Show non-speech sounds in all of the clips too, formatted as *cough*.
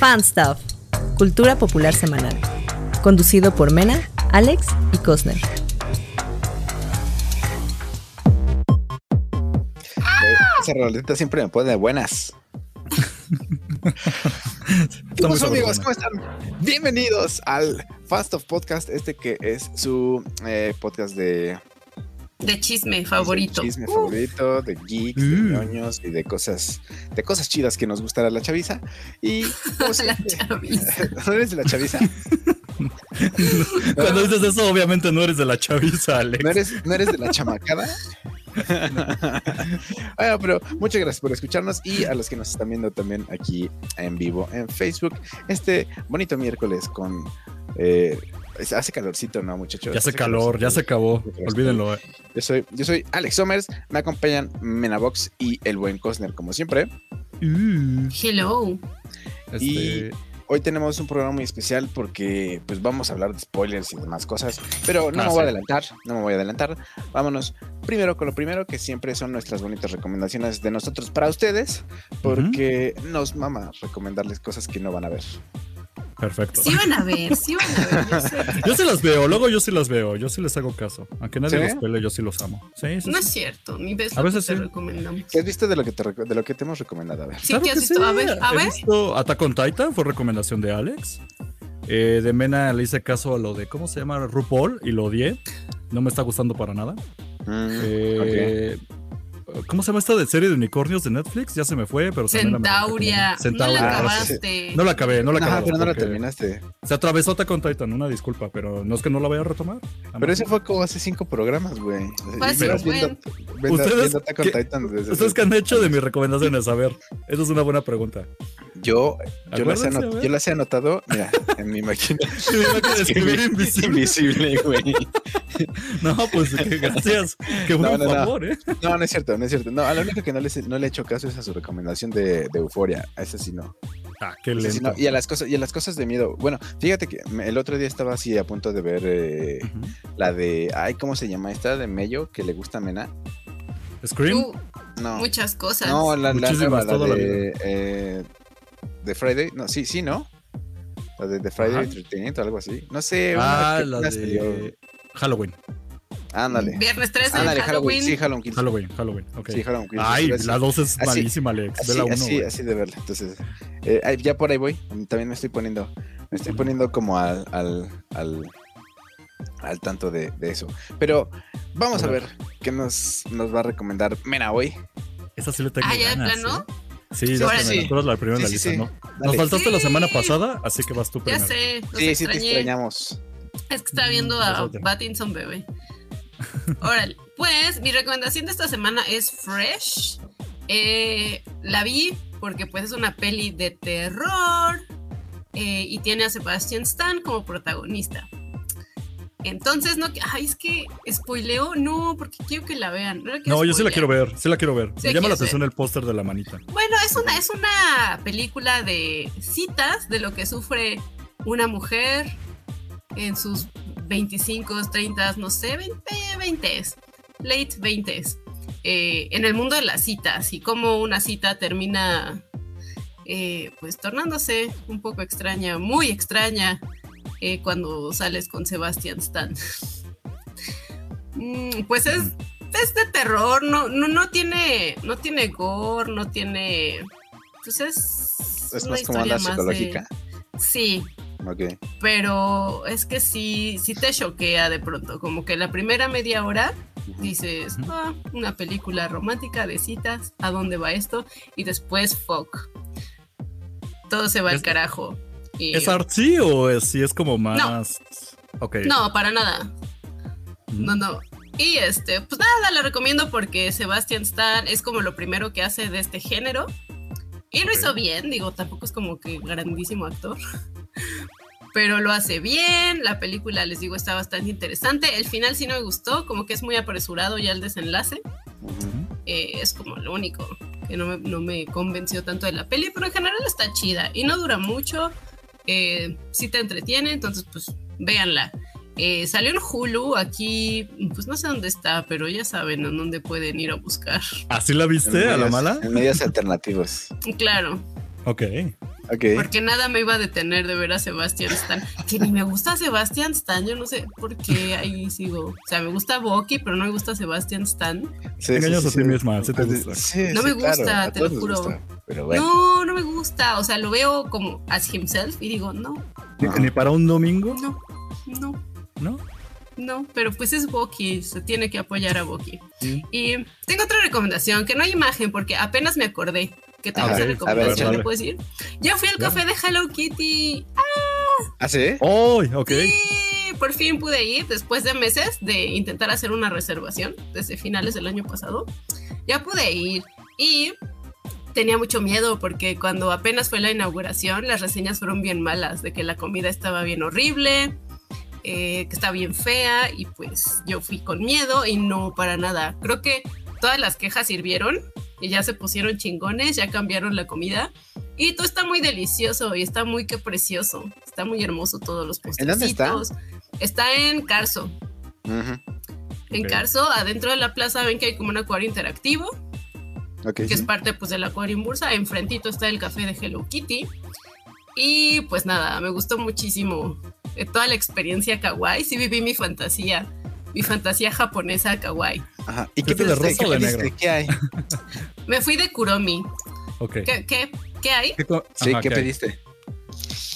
Fan Stuff, Cultura Popular Semanal. Conducido por Mena, Alex y Cosner. Esa roleta siempre me pone de buenas. *laughs* ¿Qué pasó, amigos? ¿Cómo están? Bienvenidos al Fast of Podcast, este que es su eh, podcast de de chisme favorito. De chisme favorito, de geeks, de Mm. ñoños y de cosas, de cosas chidas que nos gustará la chaviza. Y como *laughs* La siempre- chaviza. *laughs* ¿No eres de la chaviza? *laughs* Cuando dices eso, obviamente no eres de la chaviza, Alex. ¿No eres, ¿No eres de la chamacada? bueno, pero muchas gracias por escucharnos y a los que nos están viendo también aquí en vivo en Facebook. Este bonito miércoles con... eh, hace calorcito, ¿no, muchachos? Ya hace Hace calor, ya se acabó. Olvídenlo. eh. Yo soy, yo soy Alex Somers, me acompañan Menabox y el buen Cosner, como siempre. Hello. Este, Hoy tenemos un programa muy especial porque pues vamos a hablar de spoilers y demás cosas, pero no Ah, me voy sí. a adelantar, no me voy a adelantar. Vámonos primero con lo primero, que siempre son nuestras bonitas recomendaciones de nosotros para ustedes, porque nos mama recomendarles cosas que no van a ver. Perfecto. Sí van a ver, sí van a ver. Yo sé *laughs* Yo sí las veo, luego yo sí las veo, yo sí les hago caso. Aunque nadie ¿Sí? los pele, yo sí los amo. Sí, sí, No es cierto, ni ves A lo veces que te sí. recomendamos. ¿Qué has visto de lo que te, de lo que te hemos recomendado? A ver. Sí, Claro ¿qué has visto? sí. A ver, a He ver. visto Attack on Titan, fue recomendación de Alex. Eh, de Mena le hice caso a lo de, ¿cómo se llama? RuPaul y lo odié. No me está gustando para nada. Mm, Eh, ¿Cómo se llama esta de serie de unicornios de Netflix? Ya se me fue, pero la me Centauria. No la Centauria. acabaste. No la acabé, no la No, acabé. pero no la terminaste. Se atravesó Attack on Titan, una disculpa, pero no es que no la vaya a retomar. Pero ese fue como hace cinco programas, güey. ¿Ustedes viendo qué- Titan desde ¿Ustedes qué han hecho de mis recomendaciones? A ver, esa es una buena pregunta. Yo, yo, las yo las he anotado, mira, en mi máquina. *laughs* *laughs* Escribir invisible. invisible, güey. *laughs* No, pues que gracias. Qué buen No, no, no. favor, ¿eh? No, no es cierto, no es cierto. No, a lo único que no, les, no le he hecho caso es a su recomendación de, de Euforia. A esa sí no. Ah, qué sí lento. no. Y a las cosas, y a las cosas de miedo. Bueno, fíjate que el otro día estaba así a punto de ver eh, la de. Ay, ¿cómo se llama? Esta de Mello que le gusta a Mena. Scream. Uh, No. muchas cosas. No, la, la nueva, la de, eh, de Friday. No, sí, sí, ¿no? La de, de Friday Ajá. Entertainment o algo así. No sé. una ah, la salió. de Halloween. Ándale. Viernes 13 Ándale, de Halloween. Sí, Halloween. Halloween, Halloween. Ok. Sí, Halloween Kills. Ay, Así- la 2 es así- malísima, Alex. Ve Así, la 1. así, así de verla. Entonces, eh, ya por ahí voy. También me estoy poniendo, me estoy poniendo como al, al, al, al tanto de, de eso. Pero vamos a A ver ver. qué nos, nos va a recomendar Mena hoy. Esa sí le tengo Ah, ¿ya de plano? ¿eh? Sí, Sí, ya sí. Mena, tú eres la primera en la Sí, sí, lista, sí. ¿no? Dale. Nos faltaste la semana pasada, así que vas tú Ya primero. sé. los Sí, sí te extrañé. extrañamos. Es que estaba viendo Mm, a pásate. Battinson Bebé. *laughs* Órale. Pues mi recomendación de esta semana es Fresh. Eh, la vi porque pues es una peli de terror eh, y tiene a Sebastian Stan como protagonista. Entonces, no, ay, es que spoileo, no, porque quiero que la vean. No, la quiero No, yo sí la quiero ver, sí la quiero ver. Sí, Me llama la atención el póster de la manita. Bueno, es una, es una película de citas de lo que sufre una mujer en sus 25, 30, no sé, 20, 20, late 20, eh, en el mundo de las citas y cómo una cita termina eh, pues tornándose un poco extraña, muy extraña eh, cuando sales con Sebastian Stan. Mm, pues es, es de terror, no, no, no tiene, no tiene gore, no tiene, pues es, Es una más como historia de- psicológica. Sí, Pero es que sí, sí te choquea de pronto, como que la primera media hora dices. "Ah, una película romántica de citas, ¿a dónde va esto? Y después, fuck. Todo se va al carajo. Y- ¿Es artsy o es, si es como más...? No, para nada. Mm. No, no. Y este, pues nada, la recomiendo porque Sebastian Stan es como lo primero que hace de este género. Y lo hizo bien, digo, tampoco es como que grandísimo actor. Pero lo hace bien, la película, les digo, está bastante interesante. El final sí no me gustó, como que es muy apresurado ya el desenlace. Ujú. Eh, es como lo único que no me, no me convenció tanto de la peli, pero en general está chida y no dura mucho. Eh, sí te entretiene, entonces pues véanla. Eh, salió en Hulu, aquí, pues no sé dónde está, pero ya saben en dónde pueden ir a buscar. ¿Así la En viste a la mala? En medios alternativos. Claro, Ok. Ok. Porque nada me iba a detener de ver a Sebastián Stan. Que ni me gusta Sebastián Stan, yo no sé por qué ahí sigo. O sea, me gusta Bucky, pero no me gusta Sebastián Stan. Sí, engañas sí, a sí, ti sí. misma, sí te gusta. sí, No me gusta, claro, a te lo juro. gusta, Pero bueno. No, no me gusta. O sea, lo veo como as himself y digo, no. Ni para un domingo, no, no, ¿no? no. Pero pues es Bucky, se tiene que apoyar a. Sí. Y tengo otra recomendación, que no hay imagen, porque apenas me acordé que esa ver, recomendación, a ver, ¿le puedo decir? Yo fui al Claro. café de Hello Kitty. ¿Ah, sí? ¡Oh! Ok. Sí, por fin pude ir después de meses de intentar hacer una reservación desde finales del año pasado. Ya pude ir y tenía mucho miedo porque cuando apenas fue la inauguración las reseñas fueron bien malas, de que la comida estaba bien horrible, eh, que estaba bien fea y pues yo fui con miedo y no para nada. Creo que todas las quejas sirvieron y ya se pusieron chingones, ya cambiaron la comida. Y todo está muy delicioso y está muy que precioso. Está muy hermoso todos los ¿En dónde está? postrecitos. Está en Carso. En. Carso, adentro de la plaza ven que hay como un acuario interactivo, Ok. que es parte pues del acuario en Bursa. Enfrentito está el café de Hello Kitty. Y pues nada, me gustó muchísimo eh, toda la experiencia kawaii. Sí viví mi fantasía, mi fantasía japonesa kawaii. Ajá. ¿Y qué ¿Fuiste de pediste? rosa o de negro? ¿Qué hay? Me fui de Kuromi. Ok. ¿Qué, qué, qué hay? ¿Qué co- Sí, Ajá, ¿qué pediste?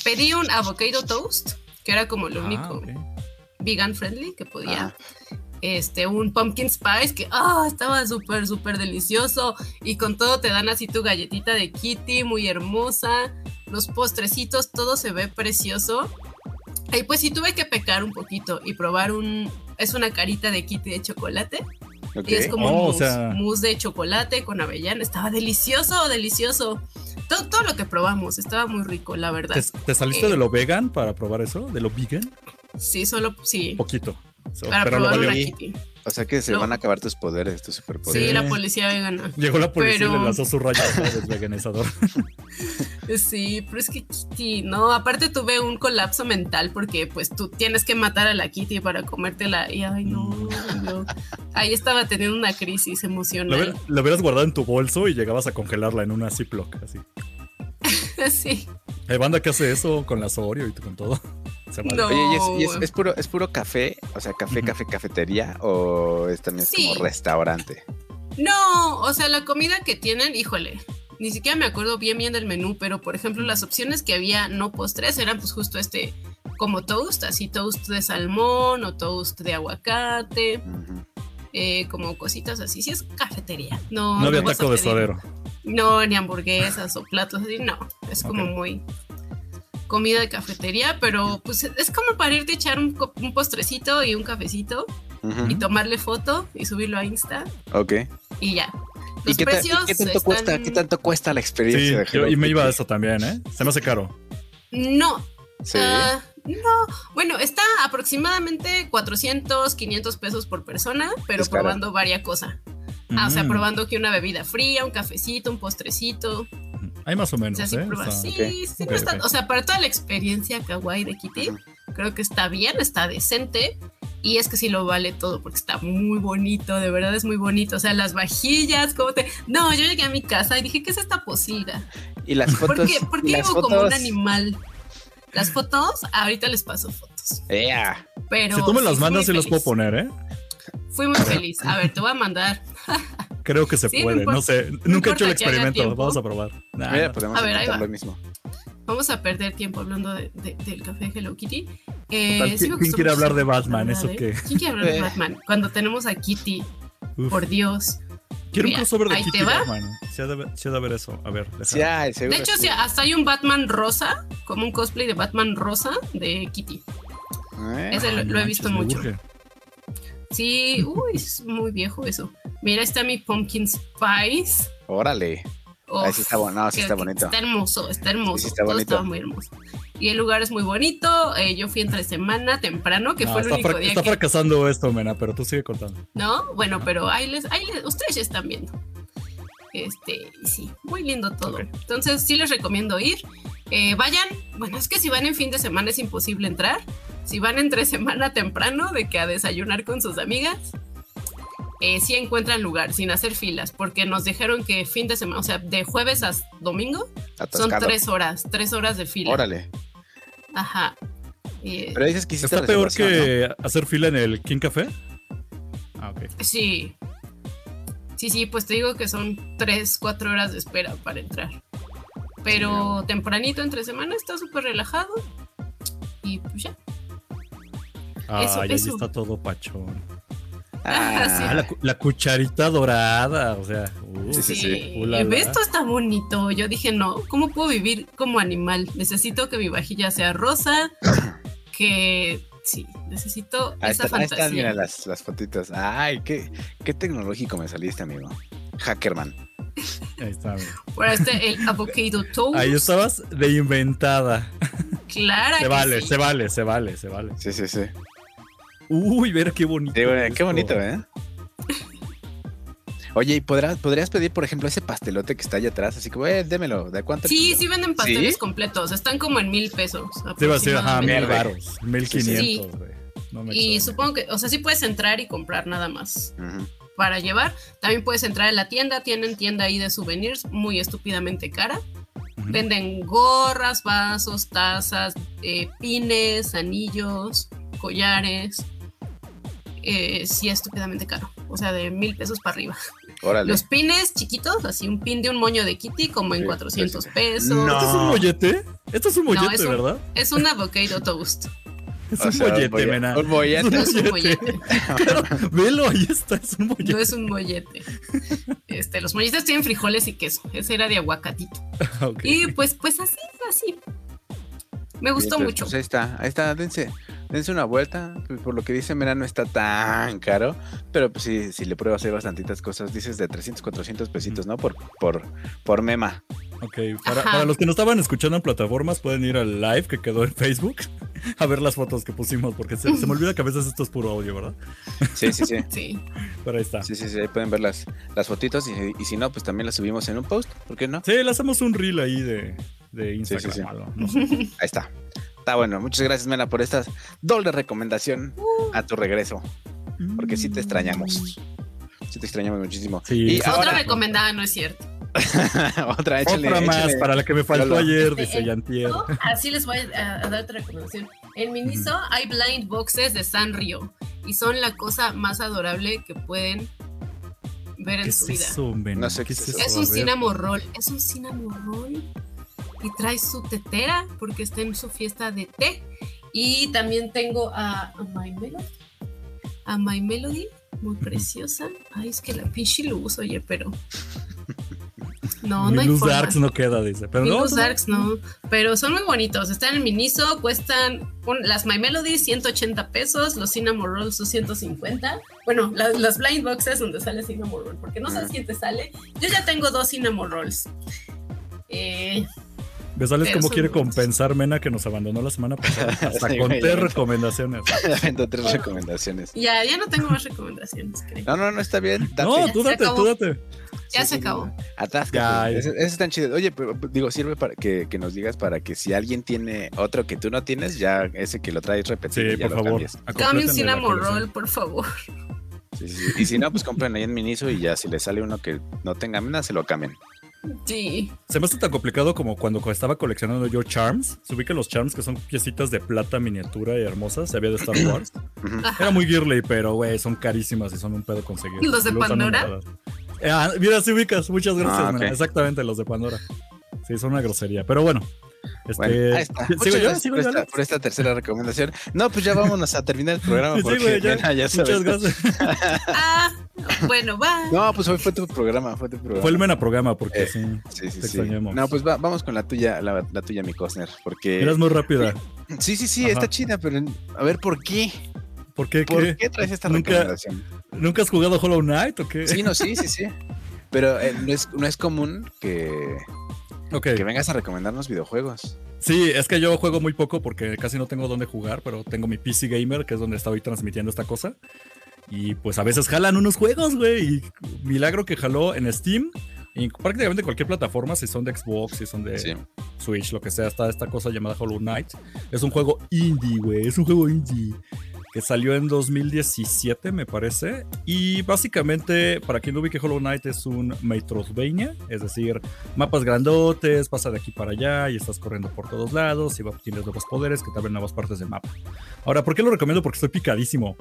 Pedí un avocado toast, que era como lo Ah, único vegan friendly que podía. Este, un pumpkin spice que ah, estaba súper, súper delicioso. Y con todo te dan así tu galletita de Kitty, muy hermosa. Los postrecitos, todo se ve precioso. Y pues sí tuve que pecar un poquito y probar un... Es una carita de Kitty de chocolate. Y es como Oh, un o mousse, sea- mousse de chocolate con avellana. Estaba delicioso, delicioso. Todo, todo lo que probamos estaba muy rico, la verdad. ¿Te, te saliste Eh. de lo vegan para probar eso? ¿De lo vegan? Sí, solo, sí. Poquito. So, Para pero lo probar valió. una. Kitty. O sea que se van a acabar tus poderes, tus superpoderes. Sí, la policía vegana. Llegó la policía y le lanzó su rayo desveganizador. *laughs* Sí, pero es que Kitty, no, aparte tuve un colapso mental porque pues tú tienes que matar a la Kitty para comértela y ay no, no. ahí estaba teniendo una crisis emocional. lo hubieras guardado en tu bolso y llegabas a congelarla en una Ziploc. Así. *laughs* sí, Hay banda que hace eso con la Oreo y con todo. Se vale. No. Oye, ¿y es, y es- es puro, es puro café? O sea, café, café, cafetería o es también es Sí. como restaurante? no, o sea, la comida que tienen, híjole, ni siquiera me acuerdo bien bien del menú, pero por ejemplo las opciones que había no postres eran pues justo este como toast, así toast de salmón o toast de aguacate, eh, como cositas así, sí es cafetería. No, no había taco de suadero. No, ni hamburguesas o platos así, no. Es como muy comida de cafetería, pero pues es como para irte a echar un, postrecito y un cafecito y tomarle foto y subirlo a Insta Ok. y ya. ¿Y Los qué, y precios qué tanto están- cuesta? ¿Qué tanto cuesta la experiencia Sí, de yo- y me iba a eso también, ¿eh? Se me hace caro. No, Sí. ah, no. Bueno, está aproximadamente 400, 500 pesos por persona, pero Es probando varias cosas. Ah, o sea, Mm. probando que una bebida fría, un cafecito, un postrecito. Hay más o O menos, sea, sí, ¿eh? Sí, ok, sí, ok, no está-. O sea, para toda la experiencia kawaii de Kitty, creo que está bien, está decente. Y es que sí lo vale todo porque está muy bonito, de verdad es muy bonito. O sea, las vajillas, cómo te. No, yo llegué a mi casa y dije, ¿qué es esta posida? Y las ¿Por fotos. qué, por qué las vivo como un fotos- animal? Las fotos, ahorita les paso fotos. Ea. Pero. Si tú me sí las fui mandas, sí las puedo poner, ¿eh? Fui muy feliz. A ver, te voy a mandar. *laughs* Creo que se Sí, puede. No sé. no Nunca he hecho el experimento. Vamos a probar. Nah, Mira, no. podemos A ver, ahí va. lo mismo. Vamos a perder tiempo hablando de- de- del café Hello Kitty. Eh, Total, sí ¿quién- quiere hablar de Batman? ¿Eso ¿eh? qué? ¿Quién quiere hablar de Eh. Batman? Cuando tenemos a Kitty, Uf. por Dios. Quiero un Mira, crossover de Kitty. Batman. Sí ha de, ha de ver eso. A ver. Sí, hay. De hecho, sí. hasta hay un Batman rosa, como un cosplay de Batman rosa de Kitty. ¿Eh? Ese lo, he visto mucho. urge. Sí, uy, es muy viejo eso. Mira, está mi Pumpkin Spice. Órale. Ahí sí Uf, está bueno, no, sí está bonito. Está hermoso, está hermoso. Sí, está Todo bonito. estaba muy hermoso. Y el lugar es muy bonito. eh, yo fui entre semana temprano, que No, fue el está, único día está que. fracasando esto, Mena, pero tú sigue contando. ¿No? Bueno, pero ahí les, ahí les- ustedes ya están viendo. Este, y sí, muy lindo todo. Entonces, sí les recomiendo ir. Eh, vayan, bueno, es que si van en fin de semana es imposible entrar. Si van entre *laughs* semana temprano, de que a desayunar con sus amigas, eh, sí encuentran lugar sin hacer filas, porque nos dijeron que fin de semana, o sea, de jueves a domingo, son tres horas, tres horas de fila. Órale. Ajá. Eh, Pero dices que ¿Está peor que hacer fila en el King Café? Ah, ok. sí. Sí, sí, pues te digo que son tres, cuatro horas de espera para entrar. Pero tempranito entre semana está súper relajado. Y pues ya. Ay, Eso, ahí eso. está todo pachón. *laughs* Ah, Sí. Ah, la, la cucharita dorada, o sea. uh, Sí, sí, sí. Esto está bonito. Yo dije, no, ¿cómo puedo vivir como animal? Necesito que mi vajilla sea rosa, que sí, necesito Ahí, esa está- ahí están, fantasía. mira las, las fotitos. Ay, qué, qué tecnológico me saliste, amigo. Hackerman. Ahí está. Por este, el *laughs* avocado toast. Ahí estabas de inventada. Clara Se que vale, sí. se vale, se vale, se vale. Sí, sí, sí. Uy, ver qué bonito. Sí, bueno, qué bonito, ¿eh? Oye, ¿y podrás, podrías pedir, por ejemplo, ese pastelote que está allá atrás? Así como, eh, démelo, ¿de cuánto? Sí, kilo? sí venden pasteles ¿Sí? completos. Están como en mil pesos. Sí, va a ser, ajá, mil baros, mil quinientos, güey. No me Y supongo que, o sea, sí puedes entrar y comprar nada más para llevar. También puedes entrar en la tienda. Tienen tienda ahí de souvenirs muy estúpidamente cara. Venden gorras, vasos, tazas, eh, pines, anillos, collares. Eh, sí, estúpidamente caro. O sea, de mil pesos para arriba. Órale. Los pines chiquitos, así un pin de un moño de Kitty, como en Sí, 400 sí. pesos. No. ¿Esto es un mollete? Esto es un No, mollete, es un- ¿verdad? Es un avocado toast. Es O un sea, mollete, mena. Un bollete. No es un Mollete. mollete. Claro, velo, ahí está, es un mollete. No es un mollete. Este, los molletes tienen frijoles y queso. Ese era de aguacatito. *laughs* Y pues, pues así, así. Me gustó Entonces, mucho. Pues ahí está, ahí está, dense, dense una vuelta. pues, Por lo que dice, mira, no está tan caro. Pero pues sí, si le pruebas hay bastantitas cosas. Dices de 300, 400 pesitos, ¿no? Por, por, por mema. Ok, para los que no estaban escuchando en plataformas, pueden ir al live que quedó en Facebook *laughs* a ver las fotos que pusimos, porque se, se me olvida que a veces esto es puro audio, ¿verdad? Sí, sí, sí. *laughs* Sí. Pero ahí está. Sí, sí, sí, ahí pueden ver las, las fotitos y, y si no, pues también las subimos en un post, ¿por qué no? Sí, le hacemos un reel ahí de, de Instagram. sí. o algo, no sé. Ahí está. Está bueno, muchas gracias, Mena, por esta doble recomendación Uh. a tu regreso, porque sí te extrañamos. Sí te extrañamos muchísimo. Sí. Y Otra ahora, recomendada no es cierto. *laughs* otra, échale, Otra más, échale. para la que me faltó Hola. ayer, dice Eh, Yantier. Así les voy a, a dar otra recomendación. En Miniso hay blind boxes de Sanrio y son la cosa más adorable que pueden ver ¿Qué en es su vida. eso? No sé ¿Qué es es eso? Es un cinnamon roll. Es un cinnamon roll. Y trae su tetera porque está en su fiesta de té. Y también tengo a, a My Melody. A My Melody, muy preciosa. Ay, es que la pinche luz, oye, pero. *laughs* No, no hay Luz forma. Darks no queda, dice. Pero no, Luz no, Darks no, pero son muy bonitos. Están en Miniso, cuestan un- las My Melody 180 pesos, los Cinnamon Rolls sus 150. Bueno, la- las blind boxes donde sale Cinnamon Roll, porque no sabes quién te sale. Yo ya tengo dos Cinnamon Rolls. Eh, ¿Ves, Alex, Pero cómo quiere compensar Mena que nos abandonó la semana pasada? *laughs* Hasta Sí, con tres *laughs* ya. recomendaciones. Avento tres recomendaciones. ya, ya no tengo más recomendaciones, creo. No, no, no está bien. date. No, tú date, tú date. Ya Sí, se acabó. Atáscate. Ya, ya. Ese, ese están chidos. Oye, pero digo, sirve para que, que nos digas para que si alguien tiene otro que tú no tienes, ya ese que lo traes repetido, Sí, ya por lo favor. cambias. Cambie un Complétenle la Cinnamon colección. Roll, por favor. Sí, sí, sí. Y si no, pues compren ahí en Miniso y ya si les sale uno que no tenga nada, se lo cambien. Sí. Se me hace tan complicado como cuando estaba coleccionando yo Charms. Se ubican los Charms que son piecitas de plata miniatura y hermosas. Se había de Star Wars. *clears throat* Era muy girly, pero güey, son carísimas y son un pedo conseguir. ¿Los de Luego Pandora? Eh, ah, mira, sí ubicas. Muchas gracias, Ah. Exactamente, los de Pandora. Sí, son una grosería. Pero bueno. Este, Bueno, ahí está. ¿Sigo Muchas yo? gracias ¿Sigo por, yo, esta, Alex? por esta tercera recomendación. No, pues ya vámonos a terminar el programa Sí, güey, ya. mira, *laughs* ya sabes. Muchas gracias. Ah, *laughs* bueno, va. No, pues fue, fue tu programa, fue tu programa. Fue el Mena programa porque Eh, sí. Sí, sí, te sí. extrañamos. No, pues va- vamos con la tuya, la, la tuya, mi Cosner, porque... Eras muy rápida. Sí, sí, sí, Ajá. está chida, pero a ver, ¿por qué? ¿Por qué? ¿Por ¿Qué? qué traes esta Nunca- recomendación? ¿Nunca has jugado Hollow Knight o qué? Sí, no, sí, sí, sí. *laughs* Pero eh, no, es, no es común que, Ok. que vengas a recomendarnos videojuegos. Sí, es que yo juego muy poco porque casi no tengo dónde jugar, pero tengo mi PC Gamer, que es donde estoy transmitiendo esta cosa. Y pues a veces jalan unos juegos, güey. Y milagro que jaló en Steam. Y en prácticamente cualquier plataforma, si son de Xbox, si son de Sí. Switch, lo que sea, está esta cosa llamada Hollow Knight. Es un juego indie, güey. Es un juego indie. Que salió en 2017, me parece. Y básicamente, para quien no ubique Hollow Knight, es un Metroidvania, es decir, mapas grandotes, pasa de aquí para allá y estás corriendo por todos lados y tienes nuevos poderes que te abren nuevas partes del mapa. Ahora, ¿por qué lo recomiendo? Porque estoy picadísimo.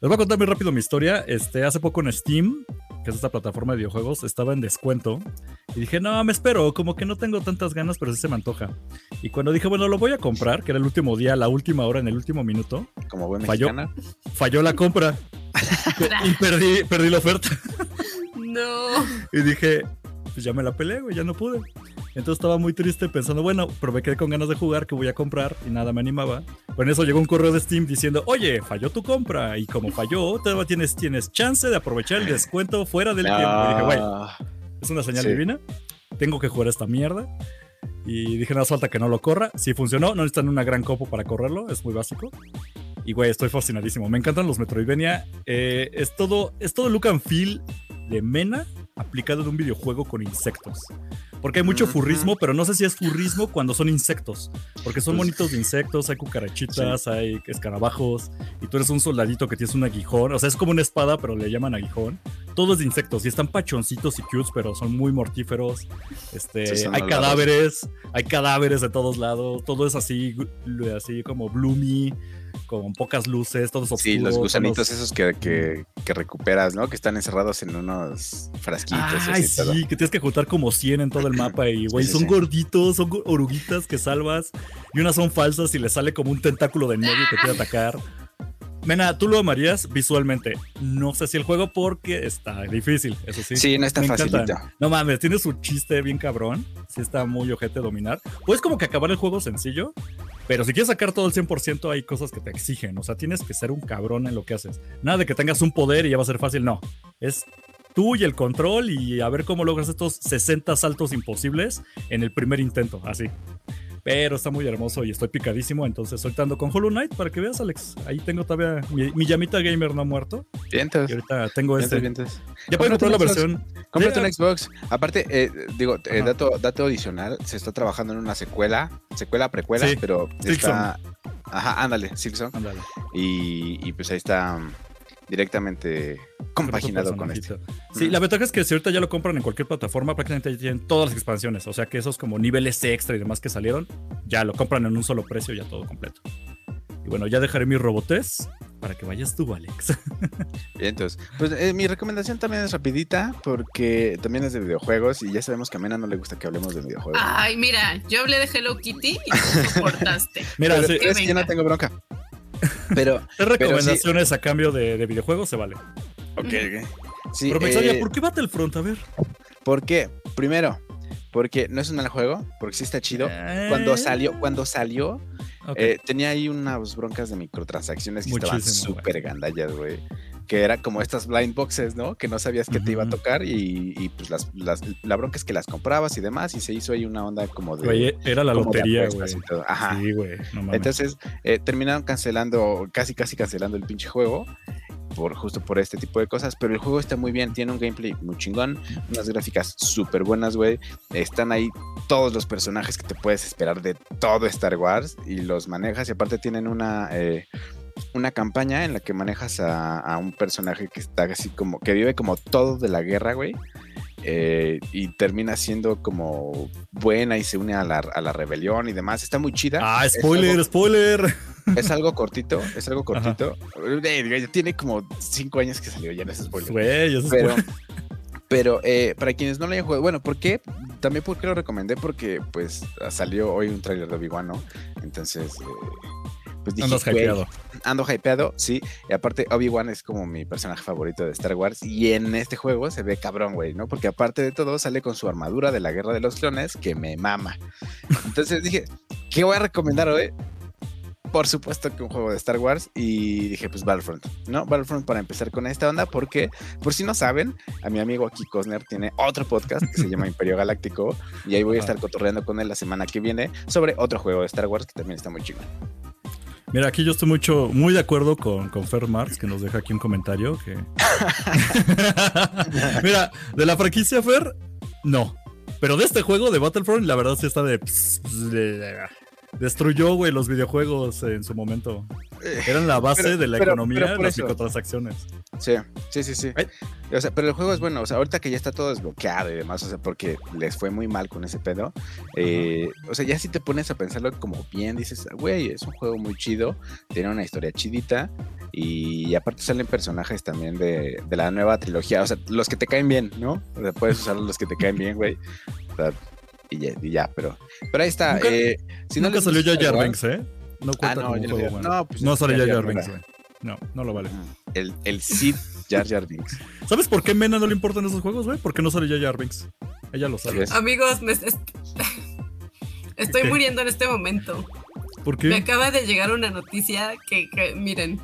Les voy a contar muy rápido mi historia. Este, hace poco en Steam, que es esta plataforma de videojuegos, estaba en descuento. Y dije, no, me espero, como que no tengo tantas ganas, pero sí se me antoja. Y cuando dije, bueno, lo voy a comprar, que era el último día, la última hora, en el último minuto. Como buen Falló. mexicana. falló la compra y perdí, perdí la oferta. No. Y dije, pues ya me la peleé, güey, ya no pude. Entonces estaba muy triste pensando, bueno, pero me quedé con ganas de jugar, que voy a comprar y nada me animaba. En eso llegó un correo de Steam diciendo, oye, falló tu compra. Y como falló, todavía tienes, tienes chance de aprovechar el descuento fuera del tiempo. Y dije, güey, Ah, es una señal Sí. divina. Tengo que jugar esta mierda. Y dije, no falta que no lo corra. Si funcionó, no necesitan una gran copo para correrlo, es muy básico. Y güey, estoy fascinadísimo. Me encantan los Metroidvania. Eh, es todo, es todo look and feel de Mena aplicado en un videojuego con insectos. Porque hay mucho furrismo, pero no sé si es furrismo cuando son insectos. Porque son Pues- monitos de insectos, hay cucarachitas, hay escarabajos, y tú eres un soldadito que tienes un aguijón. O sea, es como una espada, pero le llaman aguijón. Todo es de insectos, y están pachoncitos y cutes, pero son muy mortíferos. Este, Sí, hay cadáveres, hay cadáveres de todos lados. Todo es así, así como bloomy, con pocas luces, todos oscuros. Sí, los gusanitos todos- esos que, que, que recuperas, ¿no? Que están encerrados en unos frasquitos. y todo. sí, que tienes que juntar como 100 en todo el mapa y, güey, Sí, son sí. gorditos, son oruguitas que salvas y unas son falsas y le sale como un tentáculo de medio y te quiere atacar. Mena, tú lo amarías visualmente. No sé si el juego porque está difícil, eso sí. Sí, no está facilito. No mames, tiene su chiste bien cabrón. Sí está muy ojete dominar. Puedes como que acabar el juego sencillo, pero si quieres sacar todo el 100% hay cosas que te exigen. O sea, tienes que ser un cabrón en lo que haces. Nada de que tengas un poder y ya va a ser fácil, no. Es tú y el control y a ver cómo logras estos 60 saltos imposibles en el primer intento, así. Pero está muy hermoso y estoy picadísimo, entonces soltando con Hollow Knight para que veas, Alex. Ahí tengo todavía mi, mi llamita gamer no ha muerto. Vientos. Y ahorita tengo Vientos, este. vientos. Ya pueden Cómprate comprar la Xbox. versión. Cómprate Sí, un Xbox. Aparte, eh, digo, eh, dato, dato adicional, se está trabajando en una secuela, secuela, precuela, Sí, pero está... Ajá, ándale, Silksong. Ándale. Y, y pues ahí está um, directamente compaginado con esto. personajito. Sí, la ventaja es que si ahorita ya lo compran en cualquier plataforma, prácticamente ya tienen todas las expansiones. O sea que esos como niveles extra y demás que salieron, ya lo compran en un solo precio, ya todo completo. Y bueno, ya dejaré mi robotés para que vayas tú, Alex. *laughs* Bien, entonces, pues eh, mi recomendación también es rapidita porque también es de videojuegos y ya sabemos que a Mena no le gusta que hablemos de videojuegos. Ay, mira, yo hablé de Hello Kitty y no *laughs* soportaste. Mira, Pero sí, es que yo no tengo bronca. Pero, *laughs* tres recomendaciones a cambio de, de videojuegos se vale. ok, ok. Sí, Pero eh, ¿por qué Battlefront? A ver. ¿por qué? Primero, porque no es un mal juego, porque sí está chido. Cuando Eh, salió, cuando salió. Eh, tenía ahí unas broncas de microtransacciones que estaban Muchísimo, súper gandallas, güey. Que era como estas blind boxes, ¿no? Que no sabías que te iba a tocar y, y, pues las, las- la bronca es que las comprabas y demás y se hizo ahí una onda como de... Era la lotería, güey. Ajá. Sí, güey. No. Entonces eh, terminaron cancelando, casi casi cancelando el pinche juego. Por, justo por este tipo de cosas, pero el juego está muy bien, tiene un gameplay muy chingón, unas gráficas súper buenas, güey. Están ahí todos los personajes que te puedes esperar de todo Star Wars y los manejas. Y aparte tienen una, eh, una campaña en la que manejas a, a un personaje que está así como, que vive como todo de la guerra, güey. eh, y termina siendo como buena y se une a la, a la rebelión y demás. Está muy chida. Ah, Es spoiler, algo- spoiler. es algo cortito, es algo cortito. Eh, tiene como cinco años que salió, ya no es spoiler. Güey, es Pero, spoiler. pero eh, para quienes no lo hayan jugado, bueno, ¿por qué? También porque lo recomendé, porque pues salió hoy un tráiler de Obi-Wan, ¿no? Entonces, pues dije, Andas güey, hypeado. ando hypeado, sí. Y aparte, Obi-Wan es como mi personaje favorito de Star Wars. Y en este juego se ve cabrón, güey, ¿no? Porque aparte de todo, sale con su armadura de la Guerra de los Clones, que me mama. Entonces dije, ¿qué voy a recomendar hoy? Por supuesto que un juego de Star Wars. Y dije, pues Battlefront, ¿no? Battlefront para empezar con esta onda, porque, por si no saben, a mi amigo aquí Cosner tiene otro podcast que se llama Imperio Galáctico. Y ahí voy a estar cotorreando con él la semana que viene sobre otro juego de Star Wars que también está muy chido. Mira, aquí yo estoy mucho, muy de acuerdo con, con Fer Marx, que nos deja aquí un comentario que. *laughs* Mira, de la franquicia Fer, no. Pero de este juego, de Battlefront, la verdad sí está de. Destruyó, güey, los videojuegos en su momento. Eran la base Pero- de la pero- economía, pero por las eso. microtransacciones. Sí, sí, sí, sí. Ay. O sea, pero el juego es bueno, o sea, ahorita que ya está todo desbloqueado y demás, o sea, porque les fue muy mal con ese pedo. eh, o sea, ya si te pones a pensarlo como bien, dices, güey, es un juego muy chido, tiene una historia chidita y aparte salen personajes también de, de la nueva trilogía, o sea, los que te caen bien, ¿no? O sea, puedes usar los que te caen bien, güey. O sea, y ya, y ya, pero, pero ahí está. Nunca- eh, si no Nunca les salió gusta Jar Jar Star Binks, ¿eh? No cuenta no, como juego bueno. no, pues no salió Jar Jar Jar Jar Binks, Binks. güey. No, no lo vale. El, el Sid Jar Jar Binks. ¿Sabes por qué Mena no le importan esos juegos, güey? Porque no salió Jar Jar Binks. Ella lo sabe. Amigos, me est- *laughs* estoy ¿Qué? muriendo en este momento. ¿Por Me qué? acaba de llegar una noticia que, que, miren,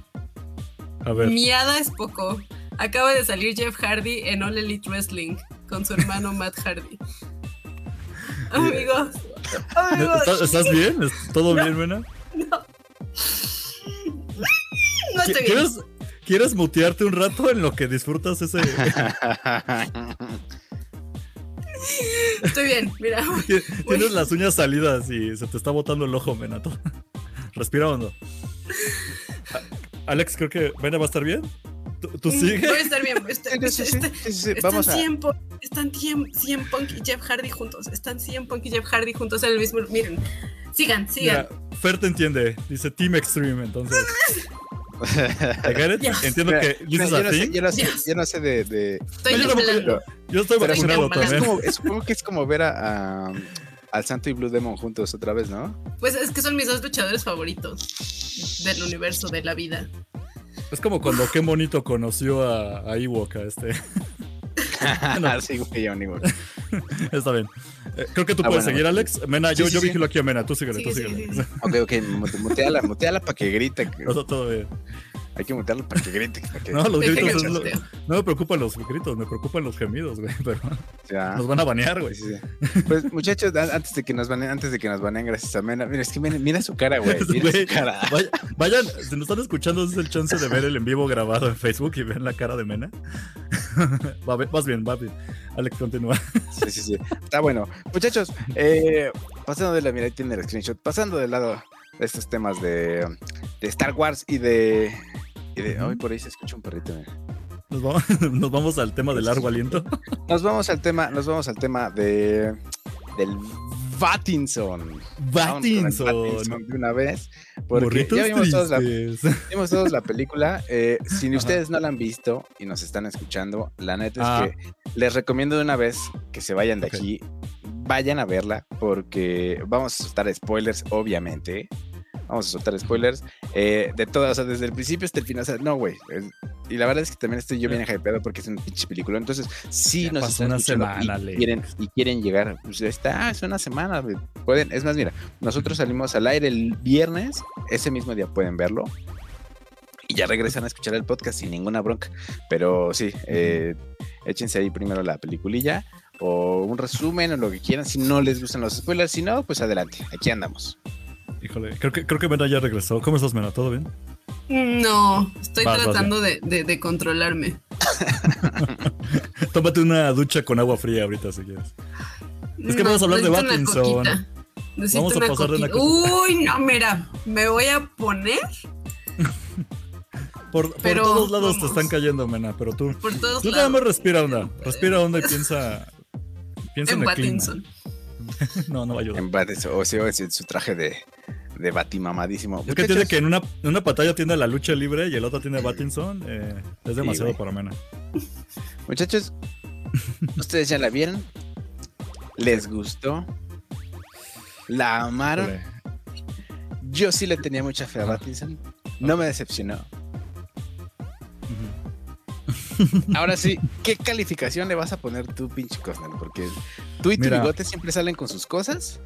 A ver. miada es poco. Acaba de salir Jeff Hardy en All Elite Wrestling con su hermano *laughs* Matt Hardy. Amigos, *laughs* amigos, ¿Estás, estás bien? ¿Es- ¿Todo bien, Mena? no estoy bien. ¿Quieres, ¿Quieres mutearte un rato en lo que disfrutas ese... *laughs* Estoy bien, mira. *laughs* Ti- Tienes las uñas salidas y se te está botando el ojo, Mena. Tú- Respira hondo. Alex, creo que Mena va a estar bien. ¿Tú, tú sigue? Voy a estar bien. Sí, sí, sí, Están Vamos a. 100, po- están 100, 100 Punk y Jeff Hardy juntos. Están 100 Punk y Jeff Hardy juntos en el mismo. Miren, sigan, sigan. Mira, Fer te entiende. Dice Team Extreme, entonces. Entiendo Mira, que dices yo, a no sé, Team. yo, no sé, Yes. yo no sé de. de- Estoy yo tampoco- temblando. Yo estoy vacunado es también. como, es- supongo que es como ver a, a- al Santo y Blue Demon juntos otra vez, ¿no? Pues es que son mis dos luchadores favoritos del universo, de la vida. Es como cuando qué bonito conoció a, a Ewok, a este. *laughs* sí, güey, yo, ni güey. Está bien. Eh, creo que tú Ah, puedes bueno. seguir, Alex. Mena, yo, Sí, sí, yo sí. vigilo aquí a Mena. Tú síguele, tú síguele. Ok, ok, mute- muteala, muteala para que grite. *laughs* que- Todo, todo bien. Hay que mutearla para que grite. Para que, No, los gritos lo-. No me preocupan los gritos, me preocupan los gemidos, güey. *laughs* Pero ya. nos van a banear, güey. Sí, sí. Pues muchachos, antes de que nos baneen, antes de que nos baneen, gracias a Mena. Mira, es que mira, mira su cara, güey. *laughs* Mira Güey, su cara. vaya- vayan, si nos están escuchando, es el chance de ver el en vivo grabado en Facebook y ver la cara de Mena. *laughs* Va, bien, vas bien, va bien. Alex, continúa. Sí, sí, sí. Está bueno. Muchachos, eh, pasando de la mira, ahí tiene el screenshot. Pasando del lado de estos temas de, de Star Wars y de. Y de. Ay, por ahí se escucha un perrito. Nos vamos, *laughs* nos vamos al tema del largo aliento. Nos vamos al tema, nos vamos al tema de. Del el Pattinson de una vez. Porque ya vimos todos, la, *laughs* vimos todos la película. eh, si ustedes no la han visto y nos están escuchando, la neta Ah. es que les recomiendo de una vez que se vayan de Ok. aquí. Vayan a verla porque vamos a soltar spoilers, obviamente. Vamos a soltar spoilers eh, de todas, o sea, desde el principio hasta el final. O sea, no, güey. Y la verdad es que también estoy yo bien hypeado porque es un pinche película. Entonces, si Ya nos están una semana, y quieren, y quieren llegar, pues está, es una semana. Pueden, es más, mira, nosotros salimos al aire el viernes, ese mismo día pueden verlo. Y ya regresan a escuchar el podcast sin ninguna bronca. Pero sí, eh, échense ahí primero la peliculilla o un resumen o lo que quieran. Si no les gustan los spoilers, si no, pues adelante, aquí andamos. Híjole, creo que, creo que Mena ya regresó. ¿Cómo estás, Mena? ¿Todo bien? No, estoy Vas, vas tratando de, de- de controlarme. *laughs* Tómate una ducha con agua fría ahorita si quieres. Es que vamos a hablar de. Necesito Vamos a pasar de una. Uy, no, mira, me voy a poner Por, todos lados te están cayendo, Mena, pero tú. por todos Tú nada lados. más respira onda. Respira onda y piensa. Piensa en, En el clima. *laughs* No, no va a ayudar. En Bat- o sea, en su traje de, de batimamadísimo. Es que tiene que en una, en una pantalla tiene la lucha libre y el otro tiene Battinson. eh, es demasiado güey. para Mena. Muchachos, *laughs* ¿ustedes ya la vieron? ¿Les gustó? ¿La amaron? Yo sí le tenía mucha fe a Ajá. Pattinson. No me decepcionó. Ahora sí, ¿qué calificación le vas a poner tú, pinche Cosner? Porque tú y tu Mira. bigote siempre salen con sus cosas.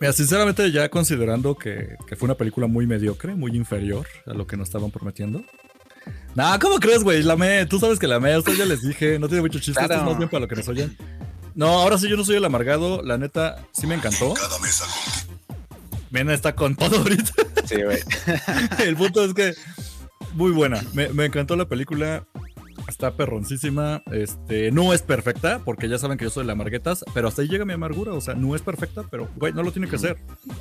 Mira, sinceramente, ya considerando que, que fue una película muy mediocre, muy inferior a lo que nos estaban prometiendo. Nah, ¿cómo crees, güey? La me, tú sabes que la me, ustedes ya les dije, no tiene mucho chiste, esto es Claro. más bien para lo que nos oyen. No, ahora sí yo no soy el amargado, la neta, sí me encantó. Mena está con todo ahorita. Sí, güey. *laughs* El punto es que muy buena. Me, me encantó la película. Está perroncísima. Este, no es perfecta, porque ya saben que yo soy de la amarguetas, pero hasta ahí llega mi amargura. O sea, no es perfecta, pero güey, no lo tiene que ser.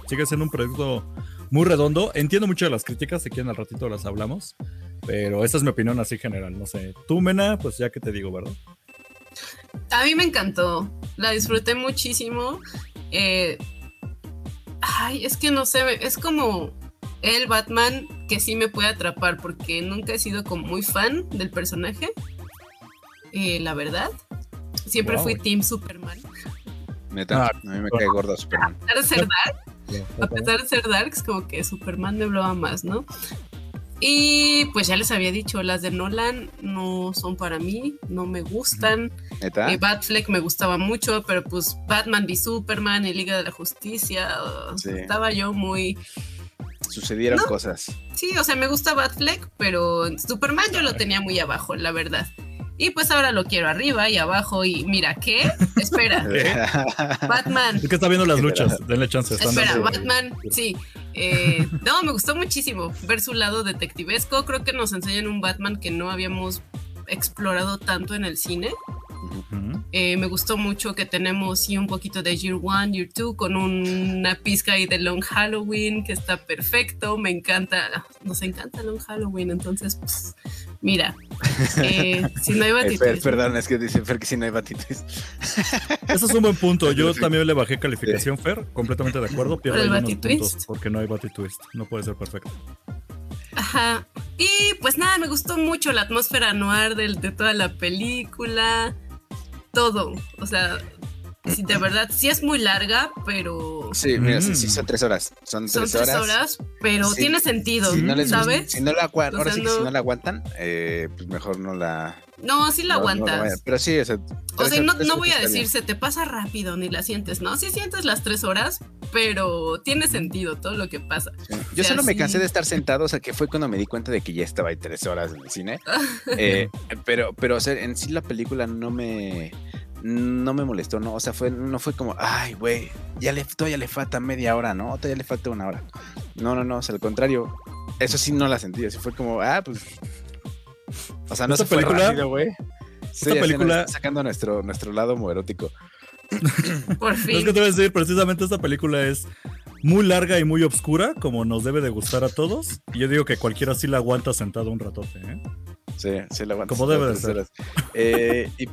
Sigue siendo un producto muy redondo. Entiendo mucho de las críticas, si quieren al ratito las hablamos, pero esa es mi opinión así general. No sé, tú, Mena, pues ya que te digo, ¿verdad? A mí me encantó, la disfruté muchísimo. Eh, ay, es que no sé, es como el Batman que sí me puede atrapar porque nunca he sido como muy fan del personaje, eh, la verdad. Siempre Wow. fui Team Superman. Neta, Ah, a mí me cae gordo Superman. A pesar de ser dark, a pesar de ser darks, como que Superman me hablaba más, ¿no? Y pues ya les había dicho, las de Nolan no son para mí, no me gustan. Neta. Eh, Batfleck me gustaba mucho, pero pues Batman v Superman y Liga de la Justicia, Sí. estaba yo muy... Sucedieron cosas. Sí, o sea, me gusta Batfleck, pero Superman yo lo tenía muy abajo, la verdad. Y pues ahora lo quiero arriba y abajo y mira, ¿qué? Espera, *laughs* Batman. Es que está viendo las luchas, denle chance. están Espera, dando- Batman, sí. Eh, no, me gustó muchísimo ver su lado detectivesco. Creo que nos enseñan un Batman que no habíamos explorado tanto en el cine. Eh, me gustó mucho que tenemos sí, un poquito de Year One, Year Two, con una pizca ahí de Long Halloween, que está perfecto. Me encanta, nos encanta Long Halloween. Entonces, pues, mira, eh, *laughs* si no hay Eh, Fer, Batitwist, perdón, es que dice Fer que si no hay batitis. *laughs* Ese es un buen punto. Yo también le bajé calificación, Fer. Completamente de acuerdo. Pierde Por unos Batitwist. puntos porque no hay Batitwist. No puede ser perfecto. Ajá. Y pues nada, me gustó mucho la atmósfera noir del- de, toda la película. Todo. O sea, de verdad, sí es muy larga, pero Sí, mira, sí, sí, Mm. son tres horas. Son son tres tres horas. horas, pero Sí. tiene sentido, Si no, les ¿sabes? si no la O sea, sí que si no- la aguantan, eh, pues mejor no la. No, sí la no- no aguantas. Pero sí, o sea, o sea, tres- no, tres no voy a decir se te pasa rápido ni la sientes, ¿no? Sí sientes las tres horas, pero tiene sentido todo lo que pasa. Sí. Yo sea, solo me cansé de estar sentado, o sea, que fue cuando me di cuenta de que ya estaba ahí tres horas en el cine. *laughs* Eh, pero, pero, o sea, en sí la película no me. No me molestó, ¿no? O sea, fue, no fue como, ay, güey, ya le, todavía le falta media hora, ¿no? Todavía le falta una hora. No, no, no, o sea, al contrario, eso sí no la sentí, así fue como, ah, pues. O sea, no Esta se fue película- rápido, güey. esta haciendo- película- sacando nuestro, nuestro lado homoerótico. *laughs* Por Es fin. que te voy a decir, precisamente esta película es muy larga y muy obscura, como nos debe de gustar a todos. Y yo digo que cualquiera sí la aguanta sentado un ratote. ¿eh? Sí, sí la aguanto. Como debe de ser. Eh, y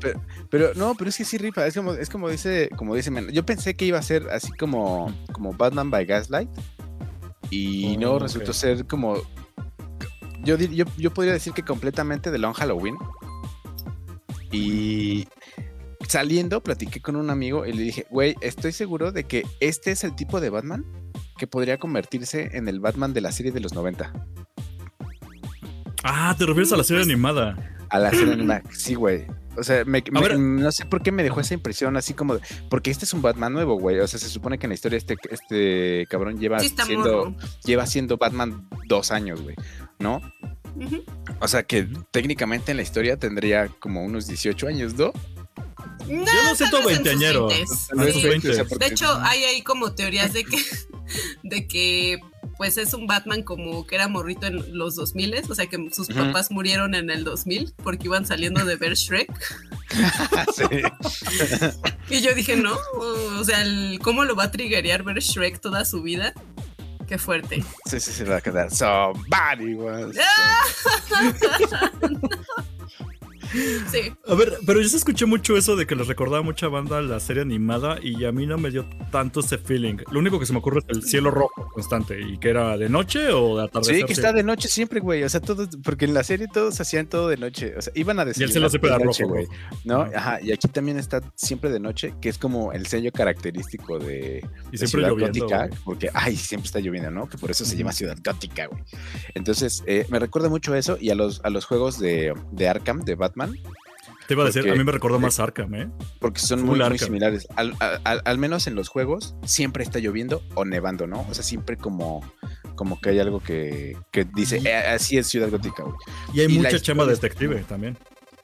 pero, no, pero es que sí rifa, es como, es como dice, como dice, Men- yo pensé que iba a ser así como, como Batman by Gaslight y Oh, no resultó ser como, yo, yo, yo podría decir que completamente de Long Halloween y saliendo platiqué con un amigo y le dije, güey, estoy seguro de que este es el tipo de Batman que podría convertirse en el Batman de la serie de los 90. Ah, te refieres a la serie animada. A la serie animada. Sí, güey. O sea, me- me- ver. no sé por qué me dejó esa impresión así como de- porque este es un Batman nuevo, güey. O sea, se supone que en la historia este, este cabrón lleva Sí, siendo, morro. lleva siendo Batman dos años, güey. ¿No? O sea que técnicamente en la historia tendría como unos 18 años, ¿no? No, Yo lo siento veinteañero. Sí. De hecho, hay ahí como teorías de que, *laughs* de que pues es un Batman como que era morrito en los 2000, o sea que sus papás murieron en el 2000 porque iban saliendo de ver Shrek. *laughs* Sí. Y yo dije, no, o sea, el- ¿cómo lo va a triggerear ver Shrek toda su vida? Qué fuerte. sí, sí, se va a quedar. Somebody was- *laughs* Sí, A ver, pero yo sí escuché mucho eso de que les recordaba mucha banda la serie animada y a mí no me dio tanto ese feeling. Lo único que se me ocurre es el cielo rojo constante y que era de noche o de atardecer. Sí, que está de noche siempre, güey. O sea, todos, porque en la serie todos hacían todo de noche. O sea, iban a decir. Y el cielo siempre era rojo, güey. güey. ¿No? Ajá. Y aquí también está siempre de noche, que es como el sello característico de, Y de siempre Ciudad lloviendo. Gótica. Porque, ay, siempre está lloviendo, ¿no? Que por eso se llama Ciudad Gótica, güey. Entonces, eh, me recuerda mucho eso y a los, a los juegos de, de Arkham, de Batman, Te iba a decir, porque- a mí me recordó más Arkham, ¿eh? porque son muy, muy similares. Al, al- menos en los juegos, siempre está lloviendo o nevando, ¿no? O sea, siempre como, como que hay algo que, que dice, Y- "Eh, así es Ciudad Gótica, güey. Y hay Y mucha chama detective también.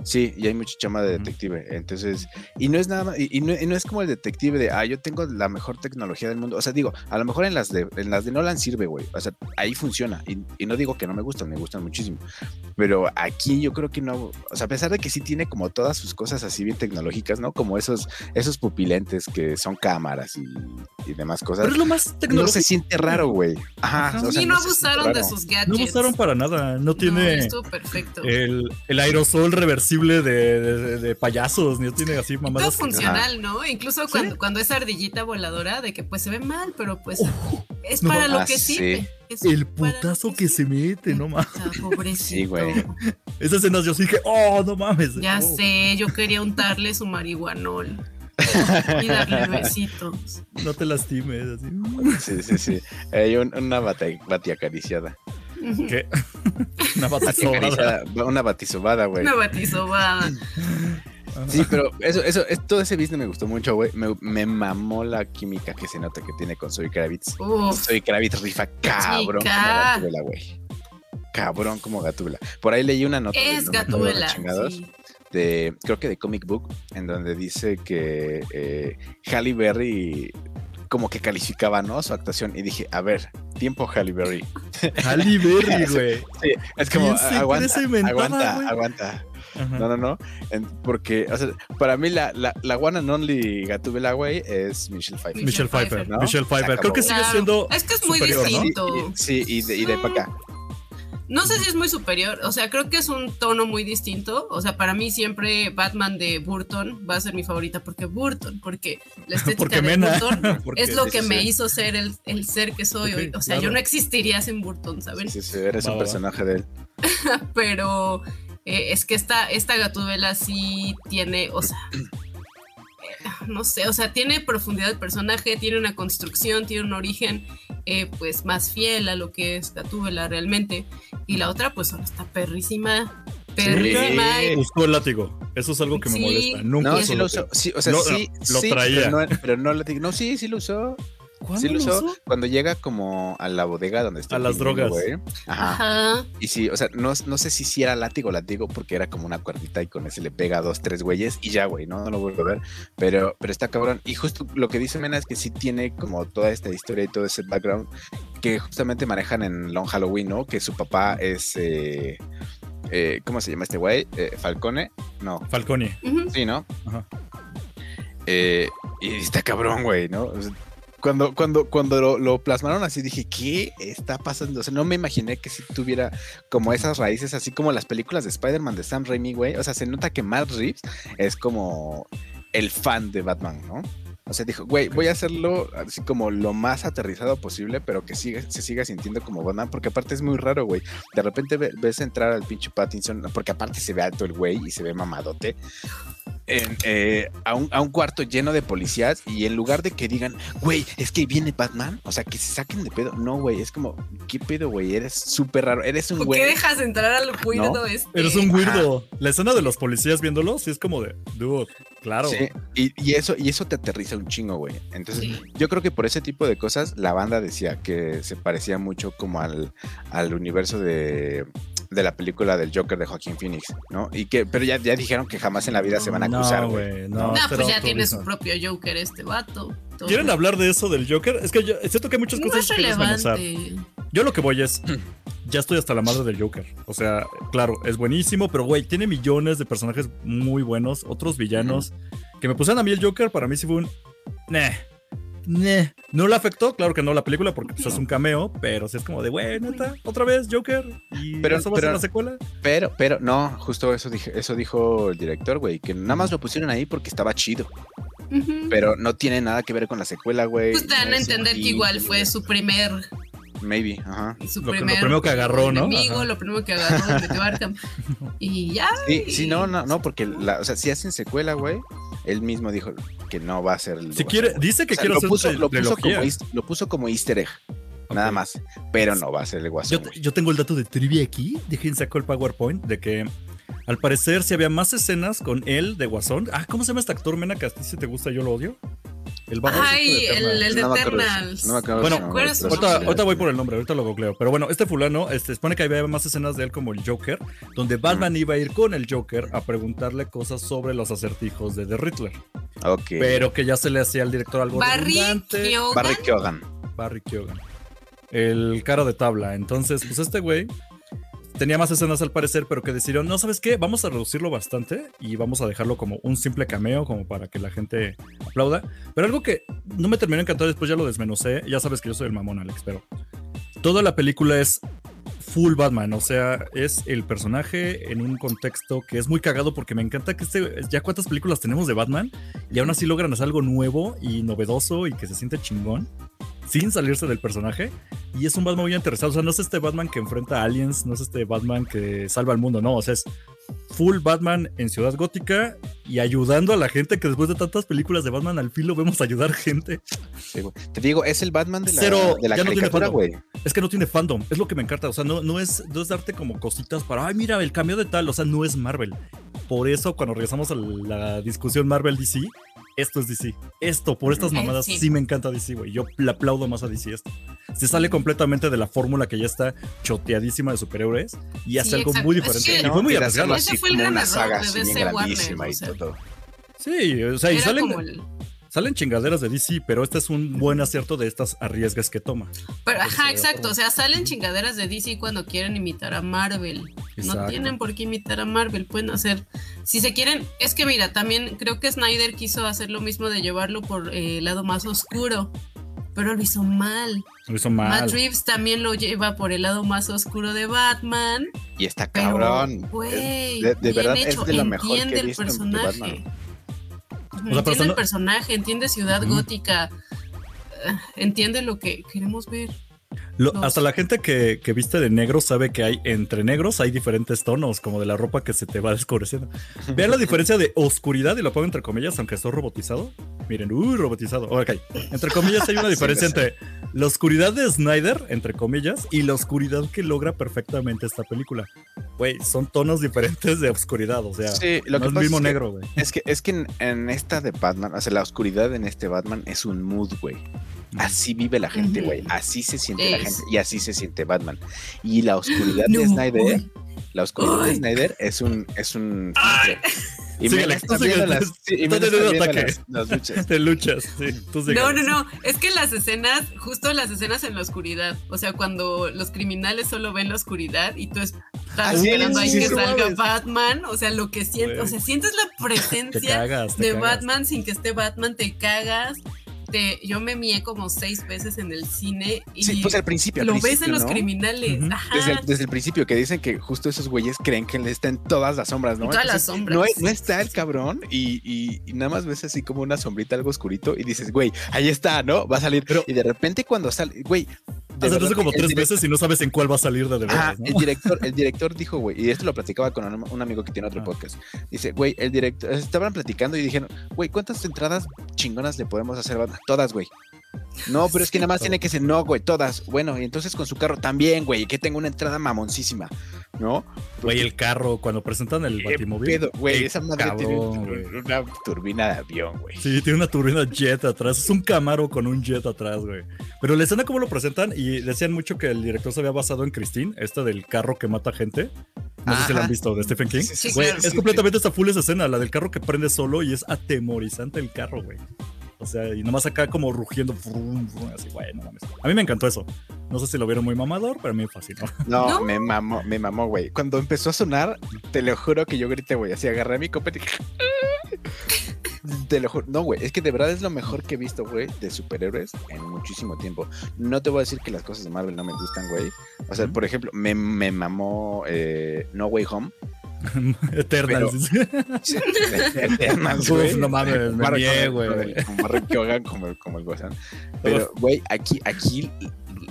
Sí, y hay mucha chama de detective. Entonces, y no es nada más, y, y no, y no es como el detective de, ah, yo tengo la mejor tecnología del mundo. O sea, digo, a lo mejor en las de, en las de Nolan sirve, güey. O sea, ahí funciona. Y, y no digo que no me gustan, me gustan muchísimo. Pero aquí yo creo que no, o sea, a pesar de que sí tiene como todas sus cosas así bien tecnológicas, ¿no? Como esos, esos pupilentes que son cámaras y, y demás cosas. Pero es lo más No tecnológico. se siente raro, güey. Ajá. Ajá. o sea, y no, siente abusaron de sus gadgets. No usaron para nada. No No, tiene estuvo perfecto. el, el aerosol reversible de, de- de payasos, ni tiene así Todo mamadas. funcional, ¿no? Incluso ¿Sí? cuando, cuando es ardillita voladora, de que pues se ve mal, pero pues es no, para lo ah, que sí. sirve. Es El putazo que se mete, no mames. Ah, pobrecito. Sí, güey. Esas escenas yo sí dije, oh, no mames. Ya Oh. sé, yo quería untarle su marihuanol *laughs* y darle besitos. No te lastimes. Así. Sí, sí, sí. Hay un- una bati, batiacariciada. ¿Qué? *laughs* Una. Batiacariciada, Una batisobada, güey. Una batizobada. Sí, pero eso, eso, es, todo ese business me gustó mucho, güey. Me, me mamó la química que se nota que tiene con Zoe Kravitz. Uf, Zoe Kravitz rifa cabrón Chica. como Gatúbela, güey. Cabrón como Gatúbela. Por ahí leí una nota. de- es de Gatúbela. chingados, sí. de, creo que de Comic Book, en donde dice que eh, Halle Berry como que calificaba, ¿no? Su actuación. Y dije, a ver, tiempo Halle Berry. *laughs* Halle Berry, *laughs* güey. Sí, es como, ¿Quién se cree aguanta, cementada, aguanta, aguanta. Ajá. No, no, no. En- porque, o sea, para mí la, la, la one and only Gatúbela, güey, es Michelle Pfeiffer. Michelle Pfeiffer, ¿no? Michelle Pfeiffer. Creo que sigue Claro. siendo. Es que es muy superior, ¿no? distinto. Y- y- sí, y de, y de para acá. No sé si es muy superior, o sea, creo que es un tono muy distinto. O sea, para mí siempre Batman de Burton va a ser mi favorita porque Burton, porque la *laughs* estética Porque de Mena. Burton *laughs* Porque- es lo que sí, me sí. hizo ser el, el ser que soy hoy. O sea, claro. yo no existiría sin Burton, ¿saben? Sí, sí, eres Va, un va. personaje de él. *laughs* Pero eh, es que esta, esta gatubela sí tiene, o sea, *laughs* no sé, o sea, tiene profundidad de personaje, tiene una construcción, tiene un origen eh, pues más fiel a lo que es gatúbela realmente. Y la otra pues ahora está perrísima, perrísima. y- Usó el látigo. Eso es algo que me Sí. molesta. Nunca No, usó sí el lo látigo. usó. Sí, o sea, Lo- sí, lo sí, traía. Pero no, pero no lo digo. No, sí, sí lo usó. ¿Cuándo Sí lo usó usó? cuando llega como a la bodega donde está. A las drogas. güey. Ajá. Ajá. Y sí, o sea, no, no sé si sí era látigo látigo porque era como una cuerdita y con ese le pega a dos, tres güeyes y ya, güey, ¿no? No lo vuelvo a ver. Pero, pero está cabrón. Y justo lo que dice Mena es que sí tiene como toda esta historia y todo ese background que justamente manejan en Long Halloween, ¿no? Que su papá es. eh, eh, ¿Cómo se llama este güey? Eh, ¿Falcone? No. Falcone. Sí, ¿no? Ajá. Eh, y está cabrón, güey, ¿no? O sea, Cuando, cuando, cuando lo, lo plasmaron así, dije, ¿qué está pasando? O sea, no me imaginé que si tuviera como esas raíces, así como las películas de Spider-Man de Sam Raimi, güey. O sea, se nota que Matt Reeves es como el fan de Batman, ¿no? O sea, dijo, güey, voy a hacerlo así como lo más aterrizado posible, pero que siga, se siga sintiendo como Batman, porque aparte es muy raro, güey. De repente ve- ves entrar al pinche Pattinson, porque aparte se ve alto el güey y se ve mamadote, en, eh, a, un, a un cuarto lleno de policías y en lugar de que digan, güey, es que viene Batman, o sea, que se saquen de pedo. No, güey, es como, ¿qué pedo, güey? Eres súper raro, eres un ¿Por qué güey. dejas entrar al weirdo ¿No? este? Eres un weirdo. La escena de los policías viéndolo, sí es como de, dude, claro. Sí, y, y eso, y eso te aterriza un chingo, güey. Entonces, Sí. yo creo que por ese tipo de cosas, la banda decía que se parecía mucho como al, al universo de, de la película del Joker de Joaquín Phoenix, ¿no? Y que, pero ya, ya dijeron que jamás en la vida se van a cruzar, No, güey. no. No, pues ya tiene su propio Joker este vato. Todo. ¿Quieren hablar de eso del Joker? Es que yo, es cierto que hay muchas No cosas que desmenuzar. Yo lo que voy es, ya estoy hasta la madre del Joker. O sea, claro, es buenísimo, pero güey, tiene millones de personajes muy buenos, otros villanos. Que me pusieron a mí el Joker, para mí sí fue un... Nah. Nah. No le afectó, claro que no la película, porque pues, es un cameo, pero sí es como de, güey, neta, otra vez Joker. Y Pero- eso va a ser la secuela. Pero, pero, no, justo eso, dije, eso dijo el director, güey, que nada más lo pusieron ahí porque estaba chido. Pero no tiene nada que ver con la secuela, güey. Pues te dan no a entender que igual fue su primer, Maybe, ajá. su Lo primero que agarró, ¿no? enemigo, Ajá. lo primero que agarró, Arkham. *laughs* Y ya. Sí, y- sí, no, no, no, porque, la, o sea, si hacen secuela, güey, él mismo dijo que no va a ser el. Si quiere, dice que O sea, quiere lo hacer puso, lo, puso como, lo puso como easter egg, nada más, pero no va a ser el guasón. Yo, yo tengo el dato de trivia aquí. Dejen saco el PowerPoint de que al parecer si había más escenas con él de Guasón. Ah, ¿cómo se llama este actor, Mena? Que a ti si te gusta, yo lo odio. El Batman Ay, de el, el de No Eternals. Bueno, su nombre, ¿cuál es su pero sí, Ahorita, voy por el nombre, ahorita lo googleo. Pero bueno, este fulano, este, supone que había más escenas de él como el Joker, donde Batman iba a ir con el Joker a preguntarle cosas sobre los acertijos de The Riddler. Ok. Pero que ya se le hacía al director algo Barry redundante. Keoghan. Barry Keoghan. Barry Keoghan. El cara de tabla. Entonces, pues este güey tenía más escenas al parecer, pero que decidieron, no, ¿sabes qué? Vamos a reducirlo bastante y vamos a dejarlo como un simple cameo, como para que la gente aplauda. Pero algo que no me terminó de encantar, después ya lo desmenocé. Ya sabes que yo soy el mamón, Alex, pero toda la película es full Batman, o sea, es el personaje en un contexto que es muy cagado porque me encanta que este, ya cuántas películas tenemos de Batman y aún así logran hacer algo nuevo y novedoso y que se siente chingón sin salirse del personaje. Y es un Batman muy interesado. O sea, no es este Batman que enfrenta a aliens, no es este Batman que salva al mundo, no. O sea, es full Batman en Ciudad Gótica y ayudando a la gente que después de tantas películas de Batman al fin lo vemos ayudar gente. Sí. Te digo, es el Batman de la, Cero, de la ya no tiene caricatura, fondo. güey. Es que no tiene fandom, es lo que me encanta. O sea, no, no, es, no es darte como cositas para, ay, mira, el cambio de tal. O sea, no es Marvel. Por eso, cuando regresamos a la discusión Marvel-DC, esto es DC. Esto, por estas Eh, mamadas, sí. sí, me encanta DC, güey. Yo le aplaudo más a DC esto. Se sale completamente de la fórmula que ya está choteadísima de superhéroes y hace Sí, algo exacto. muy Es diferente. que- y fue muy arriesgado. Ese fue el como gran una saga de así DC bien Warner, grandísima o y sea. todo. Sí, o sea, y salen, el- salen chingaderas de DC, pero este es un buen acierto de estas arriesgas que toma. Pero, Pues, ajá, exacto. O sea, salen chingaderas de DC cuando quieren imitar a Marvel. Exacto. No tienen por qué imitar a Marvel. Pueden hacer. Si se quieren. Es que mira, también creo que Snyder quiso hacer lo mismo de llevarlo por eh, el lado más oscuro. Pero lo hizo mal. Lo hizo mal. Matt Reeves también lo lleva por el lado más oscuro de Batman. Y está Pero, cabrón. de, verdad hecho, es de lo mejor que entiende he el visto personaje. Entiende el personaje, entiende Ciudad. Gótica, eh, entiende lo que queremos ver. Lo- No. hasta la gente que, que viste de negro sabe que hay entre negros hay diferentes tonos, como de la ropa que se te va *laughs* descubreciendo. Vean la diferencia de oscuridad, y lo pongo entre comillas, aunque estoy robotizado. Miren, uy, robotizado. Ok, entre comillas hay una *laughs* diferencia entre la oscuridad de Snyder, entre comillas, y la oscuridad que logra perfectamente esta película. Güey, son tonos diferentes de oscuridad, o sea, Sí, lo no que es pasa mismo es que- negro, güey. Es que, es que en, en esta de Batman, o sea, la oscuridad en este Batman es un mood, güey. Así vive la gente, güey. Así se siente la gente y así se siente Batman. Y la oscuridad No, de Snyder, uy. la oscuridad de. Snyder es un, es un. Y me las, y me luchas. Te luchas, sí. Tú No, no, no, es que las escenas, justo las escenas en la oscuridad, o sea, cuando los criminales solo ven la oscuridad y tú estás Ah, sí, esperando ahí sí, que salga. Batman, o sea, lo que sientes, o sea, sientes la Te presencia cagas, te de cagas. Batman sin que esté Batman, te cagas. Te, yo me mié como seis veces en el cine y Sí, pues al principio. al lo ves en los criminales. Ajá. Desde el, desde el principio, que dicen que justo esos güeyes creen que le están todas las sombras, ¿no? En todas las sombras. No, no está el cabrón y, y- y nada más ves así como una sombrita algo oscurito y dices, güey, ahí está, ¿no? Va a salir. Pero- y de repente cuando sale, güey. Has verdad entonces como tres direct- veces y no sabes en cuál va a salir de ¿no? el director, el director dijo, güey, y esto lo platicaba con un, un amigo que tiene otro Ah. podcast. Dice, güey, el director, estaban platicando y dijeron, güey, ¿cuántas entradas chingonas le podemos hacer? Todas, güey. No, pero es que nada más tiene que ser, no, güey, todas. Bueno, y entonces con su carro también, güey, que tenga una entrada mamoncísima, ¿no? Güey, el carro, cuando presentan el ¿Qué Batimóvil. pedo, güey, esa madre cabrón, tiene una turbina de avión, güey. Sí, tiene una turbina jet atrás. Es un Camaro con un jet atrás, güey. Pero la escena como lo presentan y decían mucho que el director se había basado en Christine, esta del carro que mata gente. No sé si la han visto, de Stephen King. Sí, sí, sí, Güey, es completamente esta full esa escena, la del carro que prende solo y es atemorizante el carro, güey. O sea, y nomás acá como rugiendo, frum, frum, así, güey, no mames. A mí me encantó eso. No sé si lo vieron muy mamador, pero a mí me fascinó. No, ¿No? me mamó, me mamó, güey. Cuando empezó a sonar, te lo juro que yo grité, güey. Así agarré a mi copa y *laughs* Te lo juro. No, güey. Es que de verdad es lo mejor que he visto, güey, de superhéroes en muchísimo tiempo. No te voy a decir que las cosas de Marvel no me gustan, güey. O sea, por ejemplo, me, me mamó eh, No Way Home. *laughs* Eternal. Sí, *laughs* Eternals, güey. No mames, me mié, güey. Como Rick como, como el Guasán. Pero, güey, aquí, aquí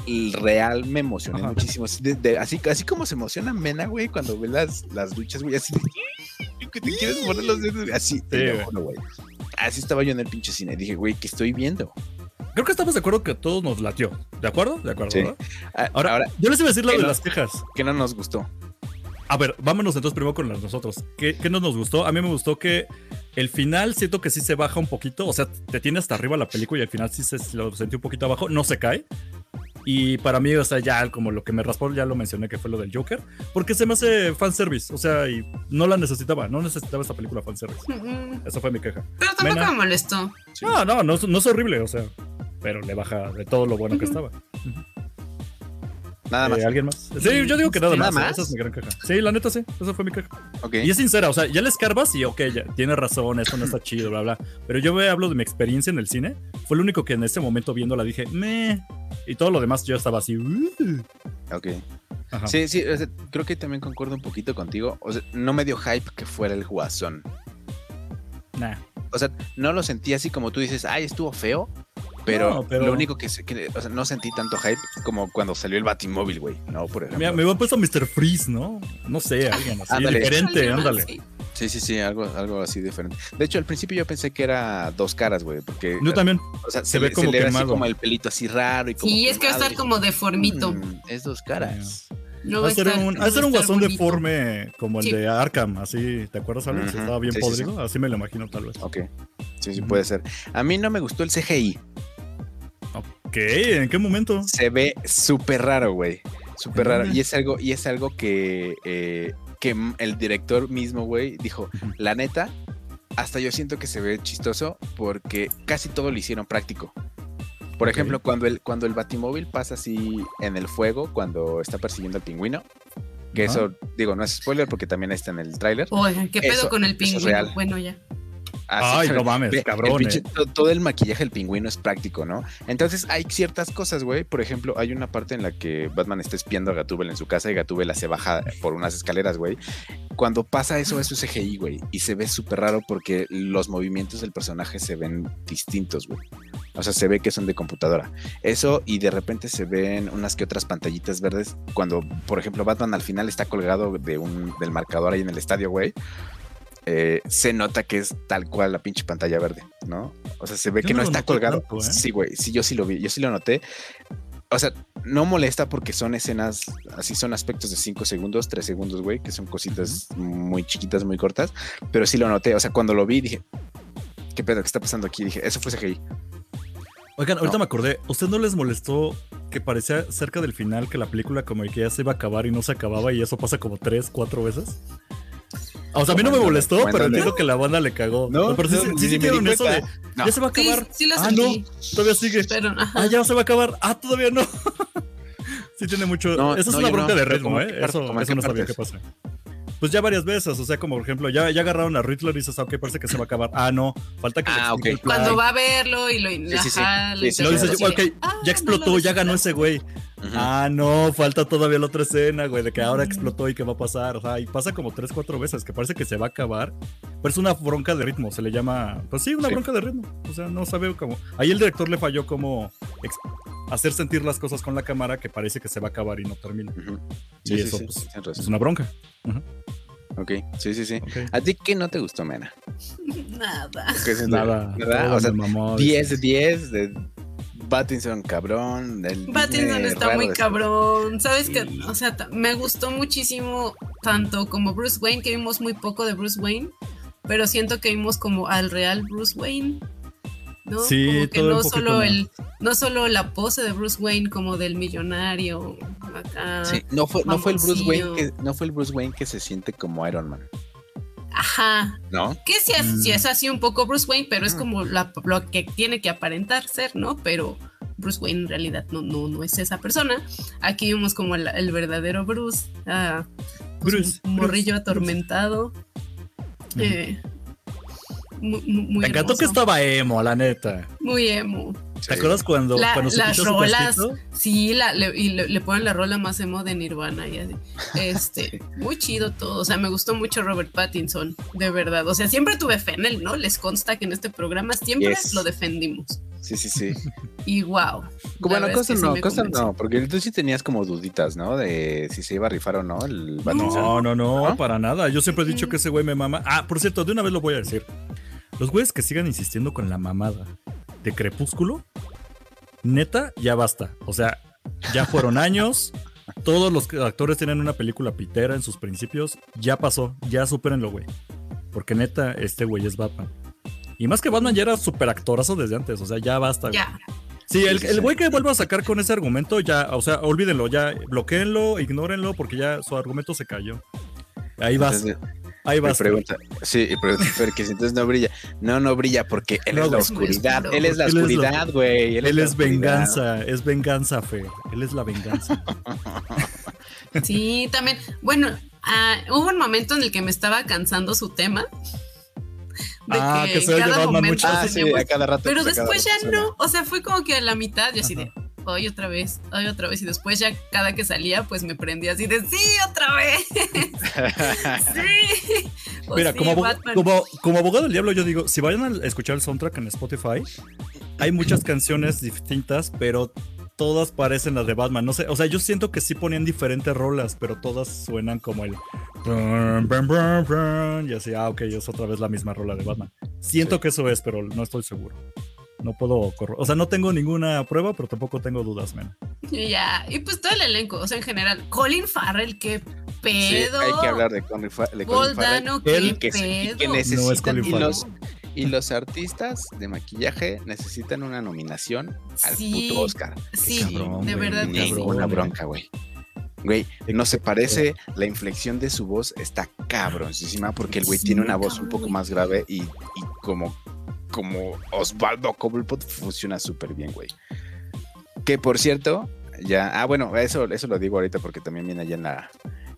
el real me emocioné Ajá. muchísimo. Así, de- de- así, así como se emociona Mena, güey, cuando ve las, las luchas, güey, así de, que te quieres poner los dedos, así, te Sí, lo güey. Así estaba yo en el pinche cine. Dije, güey, ¿qué estoy viendo? Creo que estamos de acuerdo que todos nos latió. ¿De acuerdo? De acuerdo. Sí. Ah, Ahora, Ahora, yo les iba a decir lo ¿qué de no? las quejas. que no nos gustó. A ver, vámonos entonces primero con nosotros. ¿Qué, qué no nos gustó? A mí me gustó que El final siento que sí se baja un poquito, o sea, te tiene hasta arriba la película y al final sí se lo sentí un poquito abajo, no se cae. Y para mí, o sea, ya como lo que me raspó, ya lo mencioné que fue lo del Joker, porque se me hace fanservice, o sea, y no la necesitaba, no necesitaba esta película fanservice. Mm, Esa fue mi queja. Pero tampoco Mena. me molestó. No, no, no, no es horrible, o sea, pero le baja de todo lo bueno que estaba. Nada más. Eh, ¿Alguien más? Sí, yo digo que nada, Sí, más, nada ¿eh? más. Esa es mi gran queja. Sí, la neta sí, esa fue mi queja. Ok. Y es sincera, o sea, ya le escarbas y ok, ya tiene razón, esto no está *laughs* chido, bla, bla. Pero yo me hablo de mi experiencia en el cine. Fue lo único que en ese momento viéndola dije, meh. Y todo lo demás yo estaba así, "Uh". Ok. Ajá. Sí, sí, o sea, creo que también concuerdo un poquito contigo. O sea, no me dio hype que fuera el guasón. Nah. O sea, no lo sentí así como tú dices, ay, estuvo feo. Pero, No, pero- lo único que, se- que- o sea, no sentí tanto hype como cuando salió el Batimóvil, güey, ¿no? Por ejemplo. Mira, me hubiera puesto Mr. Freeze, ¿no? No sé, alguien así, Ándale. diferente, ándale. sí. Sí, sí, algo, algo así diferente. De hecho, al principio yo pensé que era dos caras, güey, porque Yo también. o sea, se se, ve como se le así como el pelito así raro y como Sí, es que va a estar como deformito. "Mm, es dos caras. No Va a ser estar- un, no va a ser un estar guasón bonito. deforme como el Sí. de Arkham, así, ¿te acuerdas, Alex? Ujú. Estaba bien Sí, sí, sí. podrido, así me lo imagino tal vez. Ok. Sí, sí, puede ser. A mí no me gustó el CGI. Ok, ¿en qué momento? Se ve súper raro, güey. Súper ¿En raro. Y es algo, y es algo que, eh, que el director mismo, güey, dijo, la neta, hasta yo siento que se ve chistoso porque casi todo lo hicieron práctico. Por ejemplo, cuando el, cuando el batimóvil pasa así en el fuego, cuando está persiguiendo al pingüino, que eso, digo, no es spoiler porque también está en el tráiler. Oigan, ¿qué pedo Eso- con el es pingüino? Bueno, ya. Así Ay, se no mames, Ve, el cabrón, pinche- eh. to- todo el maquillaje del pingüino es práctico, ¿no? Entonces hay ciertas cosas, güey. Por ejemplo, hay una parte en la que Batman está espiando a Gatúbela en su casa y Gatúbela se baja por unas escaleras, güey. Cuando pasa eso, eso es CGI, güey. Y se ve súper raro porque los movimientos del personaje se ven distintos, güey. O sea, se ve que son de computadora. Eso y de repente se ven unas que otras pantallitas verdes cuando, por ejemplo, Batman al final está colgado de un, del marcador ahí en el estadio, güey. Eh, se nota que es tal cual la pinche pantalla verde, ¿no? O sea, se ve Yo que no no, está colgado. tanto, ¿eh? Sí, güey, sí, yo sí lo vi, yo sí lo noté. O sea, no molesta porque son escenas, así son aspectos de 5 segundos, 3 segundos, güey, que son cositas muy chiquitas, muy cortas, pero sí lo noté. O sea, cuando lo vi dije, ¿qué pedo? ¿Qué está pasando aquí? Dije, eso fue CGI. Oigan, ahorita No. me acordé, ¿usted no les molestó que parecía cerca del final que la película como que ya se iba a acabar y no se acababa y eso pasa como tres, cuatro veces? O sea, a mí no me ¿Cómo en molestó, pero ¿Cómo en entiendo que la banda le cagó. No, pero sí, no, sí, ni sí me di sintieron eso de, cuenta. No. ya se va a acabar. sí lo ah, no, todavía sigue. Pero. Ah, ya se va a acabar. Ah, todavía no. *laughs* sí tiene mucho. No, eso es una bronca no, de ritmo, ¿cómo ¿eh? Eso, eso no sabía qué pasa. Pues ya varias veces, o sea, como por ejemplo, ya, ya agarraron a Riddler y dices, ah, ok, parece que se va a acabar. Ah, no, falta que Ah, explique ok. el plan. Cuando va a verlo y lo sí, sí. ajá, Sí, sí, dices, sí. ok, Ah, ya explotó, no lo ya ganó ese güey. Ujú. Ah, no, falta todavía la otra escena, güey, de que ahora explotó y qué va a pasar. O sea, y pasa como tres, cuatro veces, que parece que se va a acabar. Pero es una bronca de ritmo, se le llama. Pues sí, una Sí. bronca de ritmo. O sea, no sabe cómo. Ahí el director le falló como hacer sentir las cosas con la cámara que parece que se va a acabar y no termina. Ujú. Y Sí, sí, eso, sí, pues. Es una bronca. Ok, sí, sí, sí. ¿A ti qué no te gustó, Mena? *laughs* Nada. ¿Qué es Nada. ¿Verdad? O sea, mamó, 10 de 10 de Pattinson, cabrón. Pattinson Disney está muy de- cabrón. ¿Sabes Sí. qué? O sea, me gustó muchísimo tanto como Bruce Wayne, que vimos muy poco de Bruce Wayne, pero siento que vimos como al real Bruce Wayne. ¿no? Sí, como que no solo más. el, no solo la pose de Bruce Wayne como del millonario acá. Sí, no fue, no fue el Bruce. Wayne que no fue el Bruce Wayne que se siente como Iron Man, Ajá. ¿no? Que sí es, Mm. sí es así un poco Bruce Wayne, pero es Mm. como la- lo que tiene que aparentar ser, ¿no? Pero Bruce Wayne en realidad no, no, no es esa persona. Aquí vemos como el, el verdadero Bruce. ah, pues, Bruce, un morrillo Bruce, atormentado. Eh, muy, muy, muy Me encantó que estaba emo, la neta. Muy emo. ¿Te acuerdas cuando, La- cuando se las su rolas, sí, la, le, y le, le ponen la rola más emo de Nirvana y así. Este, *laughs* muy chido todo. O sea, me gustó mucho Robert Pattinson, de verdad. O sea, siempre tuve fe en él, ¿no? Les consta que en este programa siempre Yes. lo defendimos. Sí, sí, sí. *laughs* Y wow. bueno, cosa no, cosa no, porque tú sí tenías como duditas, ¿no? De si se iba a rifar o no el. No, no, no, ¿No? para nada. Yo siempre he dicho que ese güey me mama. Ah, por cierto, de una vez lo voy a decir. Los güeyes que sigan insistiendo con la mamada de Crepúsculo, neta, ya basta. O sea, ya fueron *laughs* años. Todos los actores tienen una película pitera en sus principios. Ya pasó, ya supérenlo, güey. Porque neta, este güey es Batman. Y más que Batman ya era súper actorazo desde antes, o sea, ya basta. güey. Ya. Sí, el, el güey que vuelva a sacar con ese argumento, ya, o sea, olvídenlo, ya, bloqueenlo, ignórenlo, porque ya su argumento se cayó. Ahí vas, ahí vas. pregunta, sí, y pregunta *laughs* Fer que si entonces no brilla. No, no brilla porque él No, es la oscuridad. Porque Él es la él oscuridad, güey. Él, es venganza, es venganza, Fer. Él es la venganza. *laughs* Sí, también. Bueno, ah, hubo un momento en el que me estaba cansando su tema. De Ah, que, que se cada momento mucho. Ah, sí, a cada rato. Pero después ya rato no. O sea, fue como que a la mitad y así de. Hoy otra vez, hoy otra vez. Y después ya cada que salía, pues me prendía así de sí, otra vez. *laughs* sí. O Mira, sí, como, como abogado del diablo, yo digo, si vayan a escuchar el soundtrack en Spotify, hay muchas canciones distintas, pero todas parecen las de Batman. No sé, o sea, yo siento que sí ponían diferentes rolas, pero todas suenan como el. Y así, ah, ok, es otra vez la misma rola de Batman. Siento Sí. que eso es, pero no estoy seguro. No puedo corro- O sea, no tengo ninguna prueba, pero tampoco tengo dudas, man. Y ya. Y pues todo el elenco, o sea, en general. Colin Farrell, qué Sí, pedo. hay que hablar de Colin, Fa- de Colin Farrell. Goldano, qué Él pedo. que No es Colin y Farrell. Y los artistas de maquillaje necesitan una nominación al Sí. puto Oscar. Sí, cabrón, de verdad que sí. güey. bronca, güey. Güey, no se parece, la inflexión de su voz está cabroncísima porque el güey Sí, tiene una voz un poco más grave y, y como, como Osvaldo Cobblepot funciona súper bien, güey. Que por cierto, ya, ah, bueno, eso, eso lo digo ahorita porque también viene allá en la,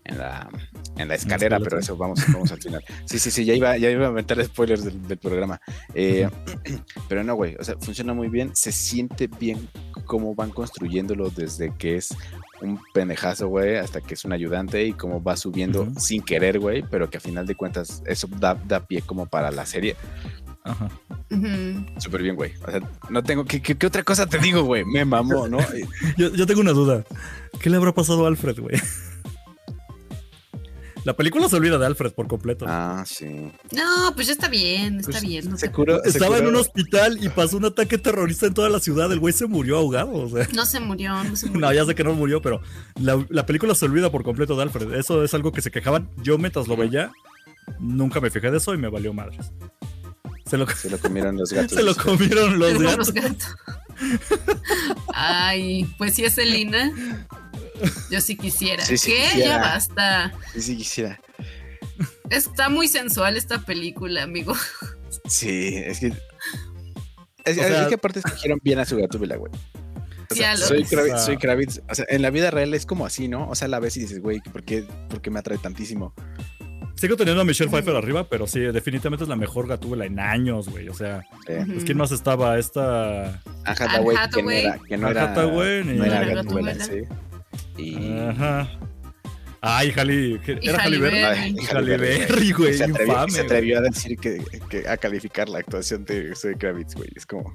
en la, en la escalera, pero eso vamos, vamos al final. *laughs* Sí, sí, sí, ya iba, ya iba a aventar spoilers del, del programa. Eh, *clears throat* pero no, güey, o sea, funciona muy bien, se siente bien cómo van construyéndolo desde que es un pendejazo, güey, hasta que es un ayudante y cómo va subiendo sin querer, güey, pero que a final de cuentas eso da, da pie como para la serie. Ajá. Ujú. Súper bien, güey. O sea, no tengo, ¿qué, qué, qué otra cosa te digo, güey? Me mamó, ¿no? *laughs* Yo, yo tengo una duda. ¿Qué le habrá pasado a Alfred, güey? La película se olvida de Alfred por completo. Ah, sí. No, pues ya está bien, está Pues, bien. no se te curó- se Estaba en un hospital y pasó un ataque terrorista en toda la ciudad. El güey se murió ahogado. O sea. No se murió, no se murió. *laughs* No, ya sé que no murió, pero la, la película se olvida por completo de Alfred. Eso es algo que se quejaban. Yo mientras lo veía, nunca me fijé de eso y me valió madres. Se lo, Se lo comieron los *laughs* gatos. se lo comieron los Los gatos. Ay, pues si es Elina, yo sí quisiera. Sí, sí ¿Qué? quisiera. Ya basta. Sí, sí, quisiera. Está muy sensual esta película, amigo. Sí, es que. Es, O sea- es que aparte escogieron bien a su gatúbela, güey. O Sí, sea, a lo- soy, Kravitz, soy Kravitz. O sea, en la vida real es como así, ¿no? O sea, la ves y dices, güey, ¿por qué, ¿por qué me atrae tantísimo? Sigo teniendo a Michelle Pfeiffer arriba, pero sí, definitivamente es la mejor gatúbela en años, güey. O sea, Sí. Pues, ¿quién más estaba? Esta. Anne Hathaway, que no era, que no era, Hathaway, ni- no era No era gatúbela, Gatúbela. sí. Y. Ajá. Ay, Halle. ¿qué- Y ¿Era Halle Berry? Berry. Güey. se atrevió, infame, se atrevió a decir que, que- a calificar la actuación de Zoe Kravitz, güey. Es como.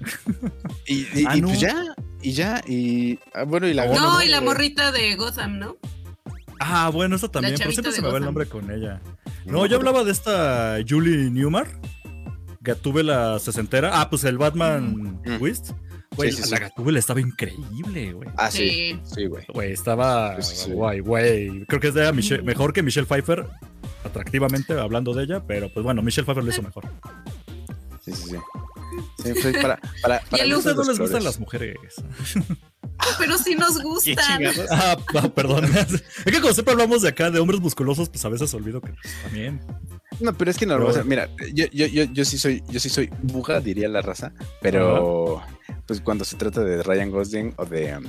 *laughs* Y, y- Ah, y no. pues ya, y ya, y. ah, bueno, y la No, No, y la morrita de Gotham, ¿no? Ah, bueno, eso también, pero siempre se me va el nombre con ella. No, yo hablaba de esta Julie Newmar, Gatúbela sesentera. Ah, pues el Batman Mm. Twist. Güey, Sí, sí, la sí. Gatúbela estaba increíble, güey. Ah, sí, Sí. güey. Güey, estaba Sí, sí, sí. guay, güey. Creo que es de Michelle- mejor que Michelle Pfeiffer, atractivamente hablando de ella, pero pues bueno, Michelle Pfeiffer lo hizo mejor. Sí, sí, sí. Sí, pues, para, para, para el A ustedes no les gustan las mujeres. Pero sí nos *laughs* ¿Qué gustan. Ah, ah, perdón. *laughs* es que como siempre hablamos de acá de hombres musculosos, pues a veces olvido que pues, también. No, pero es que no, Pero o sea, mira, yo, yo, yo, yo sí soy, yo sí soy buga, diría la raza, pero pues cuando se trata de Ryan Gosling o de, um,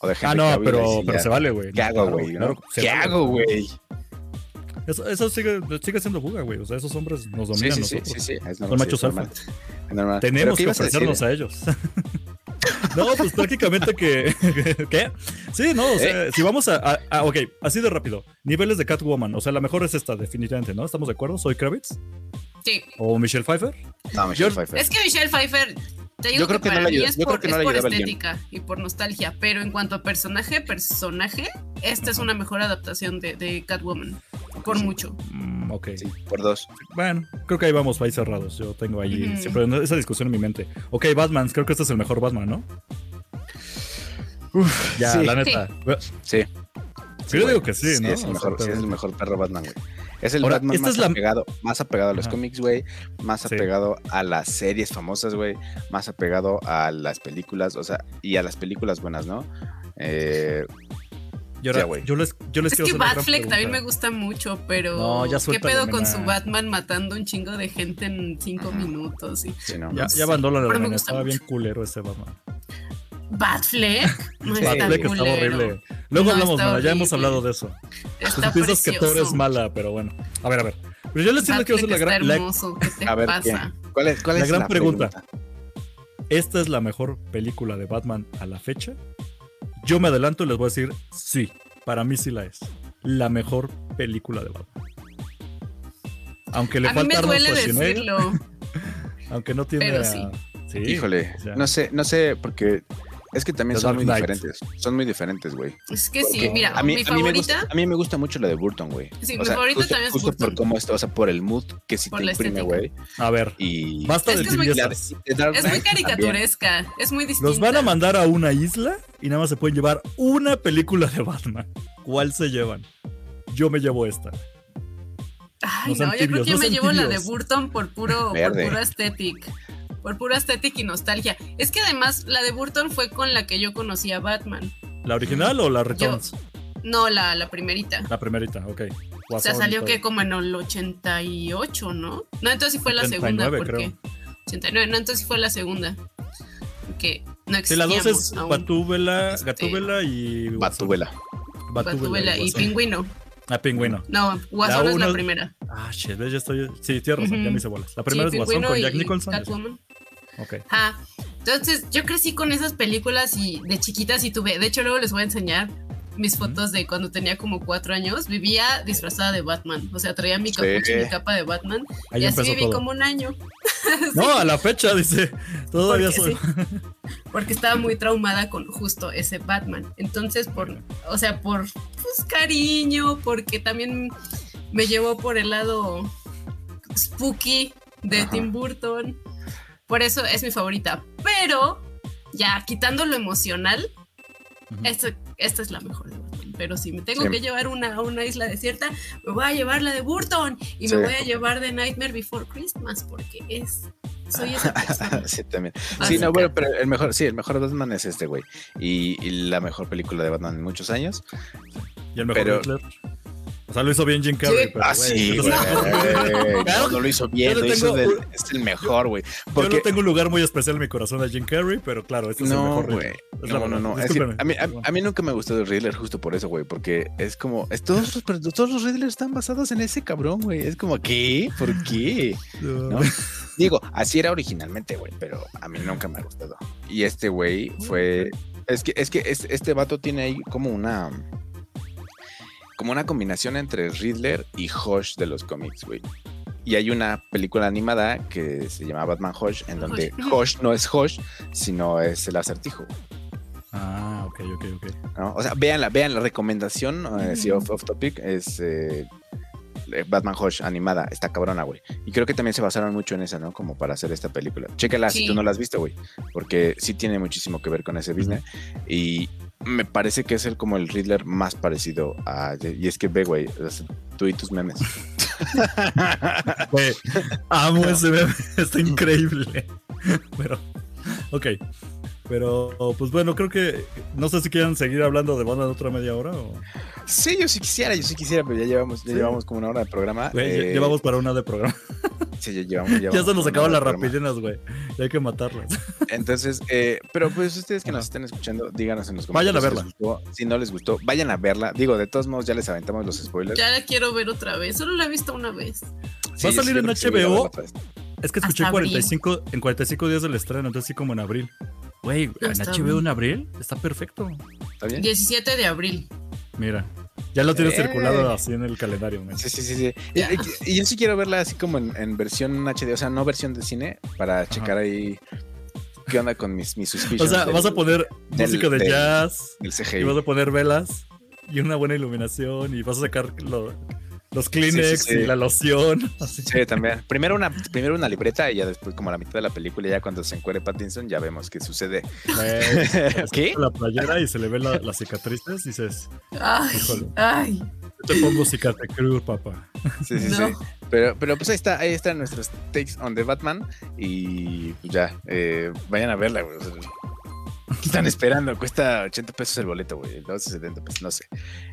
o de Henry Ah, no, Cavill, pero, sí pero ya, se vale, güey. ¿Qué hago, güey? claro, ¿Qué vale, hago, güey? Eso, eso sigue, sigue siendo buga, güey. O sea, esos hombres nos dominan sí, sí, nosotros. sí, sí, es Son normal, machos normal, alfa. normal. ¿Pero Tenemos que a ofrecernos a ellos. *laughs* no, pues prácticamente que. *laughs* ¿Qué? Sí, no, o ¿Eh? sea, si vamos a, a- a- Ok, así de rápido. Niveles de Catwoman. O sea, la mejor es esta, definitivamente, ¿no? ¿Estamos de acuerdo? ¿Soy Kravitz? Sí. ¿O Michelle Pfeiffer? No, Michelle Yo- Pfeiffer. Es que Michelle Pfeiffer, te digo Yo creo que no para mí es yo creo por, que no es por estética y por nostalgia, pero en cuanto a personaje, personaje, esta es una mejor adaptación de, de Catwoman, por Sí. mucho. Mm, ok. Sí, por dos. Bueno, creo que ahí vamos, ahí cerrados. Yo tengo ahí siempre esa discusión en mi mente. Ok, Batman, creo que este es el mejor Batman, ¿no? ya, sí. la neta. Sí. Sí, yo digo que sí, Sí, ¿no? es el mejor, es el mejor perro Batman, güey. Es el Ahora, Batman más, es la- apegado, más apegado a los Ajá. cómics, güey. Más Sí. apegado a las series famosas, güey. Más apegado a las películas, o sea, y a las películas buenas, ¿no? Eh, Y ahora, Ya, güey. yo les, yo les Es quiero que Batfleck también me gusta mucho, pero No, ya ¿qué pedo con su Batman matando un chingo de gente en cinco minutos? Y... sí, no. Ya, ya me nena, gusta estaba bien culero ese Batman. Batfleck no Sí, Batfleck está culero. horrible. Luego No, hablamos, ya hemos hablado de eso. Está Tú piensas que Thor es mala, pero bueno. A ver, a ver. Pero yo les quiero quiero hacer la gran, está la- hermoso. ¿Qué te A ver, pasa? ¿Cuál es, cuál La es gran pregunta. pregunta? ¿Esta es la mejor película de Batman a la fecha? Yo me adelanto y les voy a decir sí. Para mí sí la es. La mejor película de Batman. Aunque le A mí falta me duele Schwarzenegger, decirlo. *laughs* aunque no tiene. Pero a- sí. sí, Híjole, o sea, no sé, no sé, porque es que también The son Dark muy Knight. diferentes. Son muy diferentes, güey. Es que sí, Porque mira, a mí, mi a mí me gusta, favorita, a mí me gusta mucho la de Burton, güey. Sí, O mi sea, favorita justo, también es justo Burton. por cómo está, o sea, por el mood que sí Por te imprime, estética. güey. A ver, Y basta Es de que es muy- la de- es muy también. caricaturesca, es muy distinta. Los van a mandar a una isla y nada más se pueden llevar una película de Batman. ¿Cuál se llevan? Yo me llevo esta. Ay, No no, yo creo que no me llevo la de. Burton por puro, por puro aesthetic. Por puro aesthetic y nostalgia. Es que además la de Burton fue con la que yo conocí a Batman. ¿La original o la Returns? No, la, la primerita. La primerita, ok. O sea, y salió que como en el 88, ¿no? No, entonces sí fue la 89, segunda. Porque... creo. 89, no, entonces sí fue la segunda. Que no Sí, la dos es aún. Gatúbela, Este- Gatúbela y. Batúbela. Gatúbela y Guasón. Pingüino. Ah, pingüino. No, Guasón La es la primera. Ah, shit, ves, ya estoy. Sí, tienes razón, ya Ujú. me hice bolas. La primera Sí, es Guasón con y- Jack y Nicholson. Catwoman. Ok. Ajá. Entonces, yo crecí con esas películas y de chiquitas y tuve. De hecho, luego les voy a enseñar mis fotos de cuando tenía como cuatro años. Vivía disfrazada de Batman. O sea, traía mi Sí. capucha y mi capa de Batman. Ahí y así viví todo. como un año. *laughs* No, a la fecha, dice. Todavía Porque, soy. sí, porque estaba muy traumada con justo ese Batman. Entonces, por, o sea, por pues, cariño, porque también me llevó por el lado spooky de Ajá. Tim Burton. Por eso es mi favorita. Pero, ya quitando lo emocional, Ujú. esta, esta es la mejor de Batman. Pero si me tengo Sí. que llevar una a una isla desierta, me voy a llevar la de Burton y Sí. me voy a llevar de Nightmare Before Christmas porque es soy esa *laughs* persona. sí, también. Así Sí, no, que- bueno, pero el mejor, sí, el mejor Batman es este, güey. Y, y la mejor película de Batman en muchos años. Y el mejor Pero- Hitler. O sea, lo hizo bien Jim Carrey. Pero, ah, sí, güey. *laughs* no- lo hizo bien, lo hizo del- un- es el mejor, güey. Yo Porque no tengo un lugar muy especial en mi corazón a Jim Carrey, pero claro, este es el no, mejor güey. Es No, no, no. A, mí, a, a mí nunca me gustó el Riddler justo por eso, güey. Porque es como. Es, todos, los, todos los Riddlers están basados en ese cabrón, güey. Es como, ¿qué? ¿Por qué? ¿No? Digo, así era originalmente, güey. Pero a mí nunca me ha gustado. Y este güey fue. Es que, es que es- este vato tiene ahí como una. Como una combinación entre Riddler y Hush de los cómics, güey. Y hay una película animada que se llama Batman Hush, en donde Hush. Hush no es Hush, sino es el acertijo. Ah, ok, ok, ok. ¿no? O sea, vean la, vean la recomendación, eh, sí, Ujú. off, off topic, es eh, eh, Batman Hush animada, está cabrona, güey. Y creo que también se basaron mucho en esa, ¿no? Como para hacer esta película. Chécala si tú no la has visto, güey, porque sí tiene muchísimo que ver con ese business. Y me parece que es el como el Riddler más parecido a... Y es que ve, güey, tú y tus memes. *laughs* Amo ese meme, *laughs* está increíble. Pero, ok. Pero, pues bueno, creo que. No sé si quieren seguir hablando de banda de otra media hora o. Sí, yo sí quisiera, yo sí quisiera, pero ya llevamos, ya Sí. llevamos como una hora de programa. Güey, eh, llevamos para una de programa. *laughs* sí, ya llevamos, Ya *laughs* llevamos se nos acaban las hora de programa. rapidinas, güey. Y hay que matarlas. *laughs* Entonces, eh, pero pues ustedes que nos estén escuchando, díganos en los Vayan a comentarios. si les gustó. Si no les gustó, vayan a verla. Digo, de todos modos, ya les aventamos los spoilers. Ya la quiero ver otra vez. Solo la he visto una vez. Sí, Va a salir sí en HBO. verla. Es que escuché Hasta abril. 45, en 45 días del estreno, entonces sí como en abril. Güey, en HBO abril. en abril está perfecto. ¿Está bien? 17 de abril. Mira, ya lo tienes Eh. circulado así en el calendario. man. Sí, sí, sí, sí. Y, y- y yo sí quiero verla así como en, en versión HD, o sea, no versión de cine, para checar ahí qué onda con mis, mis O suspicions. sea, del- vas a poner del- música de del- jazz del y vas a poner velas y una buena iluminación y vas a sacar lo- Los Kleenex Sí, sí, sí. y la loción. *laughs* así. Sí, también. Primero una, primero una libreta y ya después, como a la mitad de la película, ya cuando se encuere Pattinson, ya vemos qué sucede. *laughs* ¿Qué? La playera y se le ven la- las cicatrices. Dices, Ay, Híjole. ay. yo te pongo cicatecrur, papá. Sí, sí, No. sí. Pero, pero pues ahí está, ahí están nuestros takes on the Batman. Y pues ya, eh, vayan a verla, güey. O sea, ¿qué están esperando? Cuesta 80 pesos el boleto, güey. 270 pesos, no sé.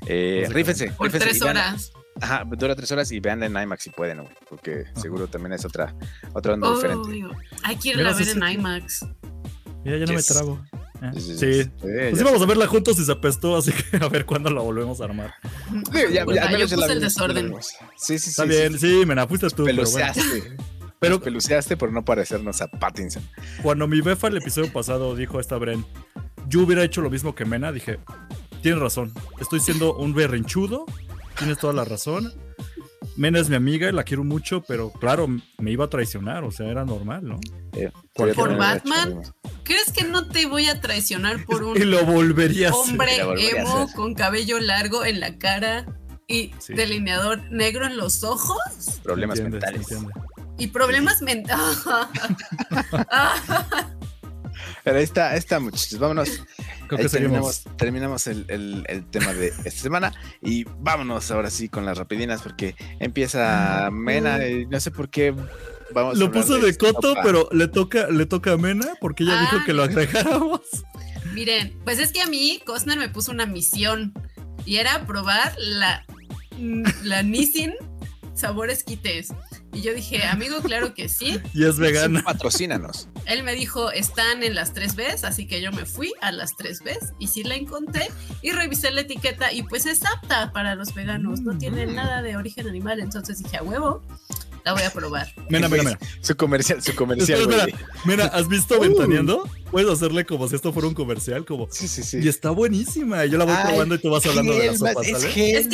Eh, No sé rífense, Por rífense tres horas. Ajá, dura tres horas y veanla en IMAX si pueden, güey. Porque seguro también es otra, otra onda diferente. Hay que irla a ver en. IMAX. Mira, ya no me trago. Eh, Sí, sí, Sí. sí. Pues íbamos a verla juntos y se apestó, así que a ver cuándo la volvemos a armar. Sí, ya- Pues, ya- ah, yo la el desorden. Sí, sí, sí. Está sí, bien, sí. sí, me la fuiste tú. Pero bueno, Peluceaste. *laughs* Pero- Nos peluceaste por no parecernos a Pattinson. cuando mi befa el episodio pasado dijo a esta Bren, yo hubiera hecho lo mismo que Mena, dije, tienes razón, estoy siendo un berrinchudo, tienes toda la razón. Mena es mi amiga y la quiero mucho, pero claro, me iba a traicionar, o sea, era normal, ¿no? Eh, ¿Por Batman? ¿Crees que no te voy a traicionar por *laughs* un Y lo volvería a hacer. hombre volvería emo con cabello largo en la cara y Sí. delineador negro en los ojos? Problemas mentales. Y problemas mentales. *laughs* Pero ahí está, ahí está, muchachos. Vámonos. Creo Ahí que seguimos. terminamos, terminamos el, el- el tema de esta semana y vámonos ahora sí con las rapidinas porque empieza Mena y no sé por qué vamos a Lo hablar puso de de coto, Sopa. pero le toca, le toca a Mena porque ella Ah. dijo que lo agregáramos. Miren, pues es que a mí Costner me puso una misión y era probar la, la Nissin sabor esquites. Y yo dije, amigo, claro que sí. Y es Sí, vegana. patrocínanos. Él me dijo, están en las 3 Bs, así que yo me fui a las 3 Bs y sí la encontré y revisé la etiqueta y pues es apta para los veganos, no tiene Mm. nada de origen animal, entonces dije, a huevo, la voy a probar. Mena, mena, mena. Su comercial, su comercial, Espera. Mira, ¿has visto Ventaneando? Puedes hacerle como si esto fuera un comercial, como. Sí, sí, sí. Y está buenísima. Y yo la voy Ay, probando y tú vas hablando de la sopa, es ¿sale? Es que-. Es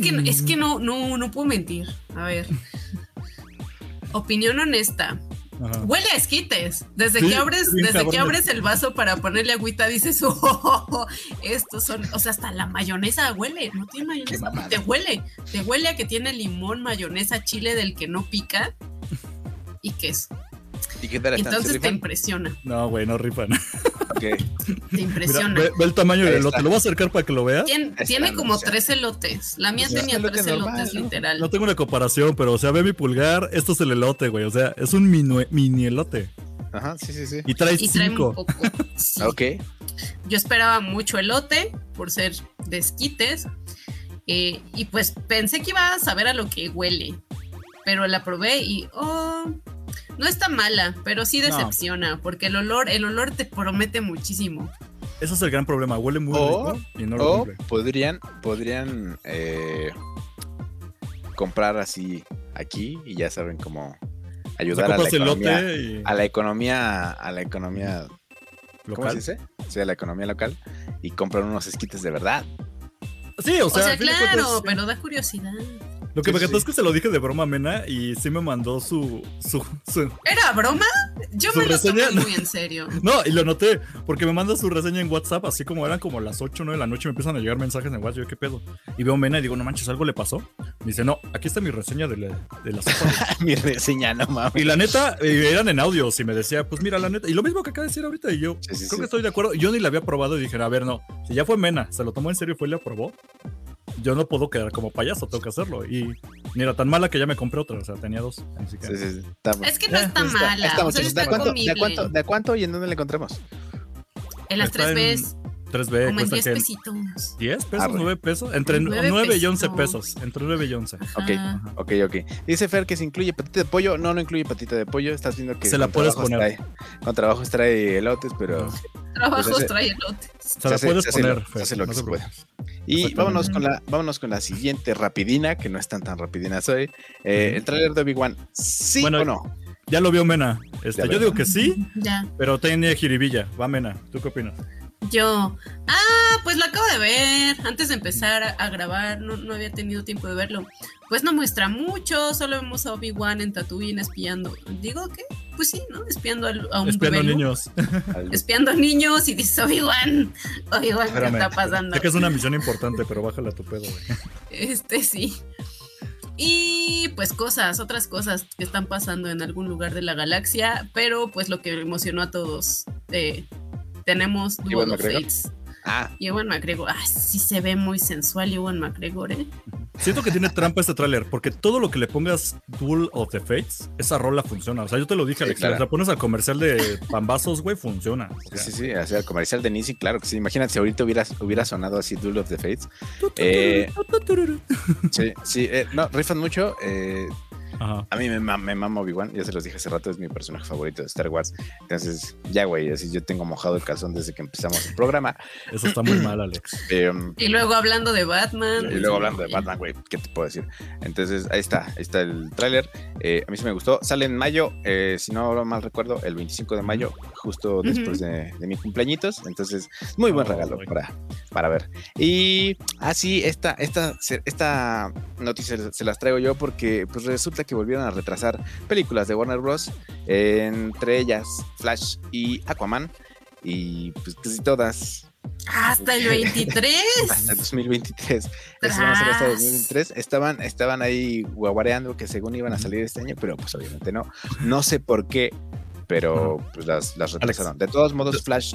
que, es que no, no, no puedo mentir. A ver. *laughs* Opinión honesta. Ajá. Huele a esquites. Desde Sí, que abres, desde que abres el vaso para ponerle agüita, dices, oh, estos son, o sea, hasta la mayonesa huele, no tiene mayonesa, te huele, te huele a que tiene limón, mayonesa, chile del que no pica y queso. ¿Y qué tal están? ¿Se Entonces te impresiona, No, güey, no rifan. Ok. te Mira, impresiona. ve, ve el tamaño del elote. Lo voy a acercar para que lo veas. Tien- tiene como tres elotes. La mía Pues es tenía tres normal, elotes, ¿no? literal. No tengo una comparación, pero o sea, ve mi pulgar. Esto es el elote, güey. O sea, es un mini, mini elote. Ajá, sí, sí, sí. Y trae y trae un cinco. poco. *laughs* Sí. Ok. Yo esperaba mucho elote por ser de esquites. eh, y pues pensé que iba a saber a lo que huele. Pero la probé y oh, no está mala, pero sí decepciona. Porque el olor, el olor te promete muchísimo. Ese es el gran problema. Huele muy O- rico y no lo O cumple. podrían, podrían eh, comprar así aquí y ya saben cómo O sea, ayudar a la economía. y A la economía, a la economía ¿Cómo se local. dice? Sí, a la economía local y compran unos esquites de verdad. Sí, o O sea, sea, a fin de claro, cuentas, sí. pero da curiosidad. Lo que Sí, me sí. encantó es que se lo dije de broma a Mena y sí me mandó su, su, su- ¿Era broma? Yo Su me lo tomé muy en serio. *laughs* No, y lo noté, porque me manda su reseña en WhatsApp, así como eran como las 8 o 9 de la noche, me empiezan a llegar mensajes en WhatsApp, yo qué pedo. Y veo Mena y digo, no manches, ¿algo le pasó? Me dice, no, aquí está mi reseña de la, de la sopa. de-". *laughs* Mi reseña, no mames. y la neta, eran en audios y me decía, pues mira, la neta, y lo mismo que acaba de decir ahorita, y yo Sí, sí, creo sí. que estoy de acuerdo. Yo ni la había probado y dije, a ver, no, si ya fue Mena, se lo tomó en serio y fue y la probó. Yo no puedo quedar como payaso, tengo que hacerlo. Y mira, tan mala que ya me compré otra, o sea, tenía dos. Así que, Sí, sí, sí. Es que no está mala. ahí está, o sea, muchachos. está ¿De cuánto, de, comible. cuánto, ¿De cuánto y en dónde la encontramos? En las tres en veces, 3B como en cuesta 10 que pesitos. 10 pesos, Arre. 9 pesos, entre Nueve 9 y 11 pesitos. pesos, entre 9 y 11. Ok, Ajá. ok, ok. Dice Fer que se incluye patita de pollo. No, no incluye patita de pollo. Estás viendo que Se la puedes poner. Trae, con trabajos trae elotes, pero. *laughs* Trabajos Pues ese- trae elotes. Se la hace- puedes se hace poner, Fer, hace lo no que se puede. Y vámonos con, la, vámonos con la siguiente rapidina, que no es tan tan rapidina hoy. Eh, el trailer de Obi-Wan, ¿sí Bueno, o no? Ya lo vio Mena. Este, yo digo que sí, Ya. pero tiene jiribilla. Va Mena, ¿tú qué opinas? Yo. Ah, pues lo acabo de ver. Antes de empezar a, grabar, no, no había tenido tiempo de verlo. Pues no muestra mucho, solo vemos a Obi-Wan en Tatooine espiando. ¿Digo qué? Pues sí, ¿no? Espiando al- a un Espiando bebé. niños. *laughs* Espiando niños y dice Obi-Wan. Obi-Wan, ¿qué está pasando? Sé que es una misión importante, pero bájala tu pedo, güey. Este sí. Y pues cosas, otras cosas que están pasando en algún lugar de la galaxia, pero pues lo que emocionó a todos. eh, tenemos Ewan Duel of McGregor. Fates. Ah, Y Ewan McGregor, ah, sí se ve muy sensual Ewan McGregor, ¿eh? Siento que tiene trampa este tráiler, porque todo lo que le pongas Duel of the Fates, esa rola funciona. O sea, yo te lo dije, Sí, Alex, claro. si la pones al comercial de Pambazos, güey, funciona. O sí, sea, sí, sí, el comercial de Nisi, claro que sí. Imagínate si ahorita hubiera, hubiera sonado así Duel of the Fates. Eh, sí, sí, eh, no, rifan mucho. eh, Ajá. a mí me, me mama Obi-Wan, ya se los dije hace rato, es mi personaje favorito de Star Wars. Entonces, ya, güey, así yo tengo mojado el calzón desde que empezamos el programa. Eso está muy mal, Alex. Eh, *clears throat* Y luego hablando de Batman. Y luego hablando de Batman, güey, ¿qué te puedo decir? Entonces, ahí está, ahí está el tráiler. Eh, a mí sí me gustó. Sale en mayo, eh, si no mal recuerdo, el 25 de mayo, justo Ujú. después de, de mi cumpleañitos. Entonces, muy buen Oh, regalo para, para ver. Y así, esta, esta, se- esta noticia se las traigo yo porque pues resulta que volvieron a retrasar películas de Warner Bros. entre ellas Flash y Aquaman. Y pues casi todas Hasta el 23. *laughs* hasta 2023. Eso van a ser hasta Tras. 2023. Estaban, estaban ahí guaguareando que según iban a salir este año, pero pues obviamente no. No sé por qué, pero pues las, las retrasaron. De todos modos, Flash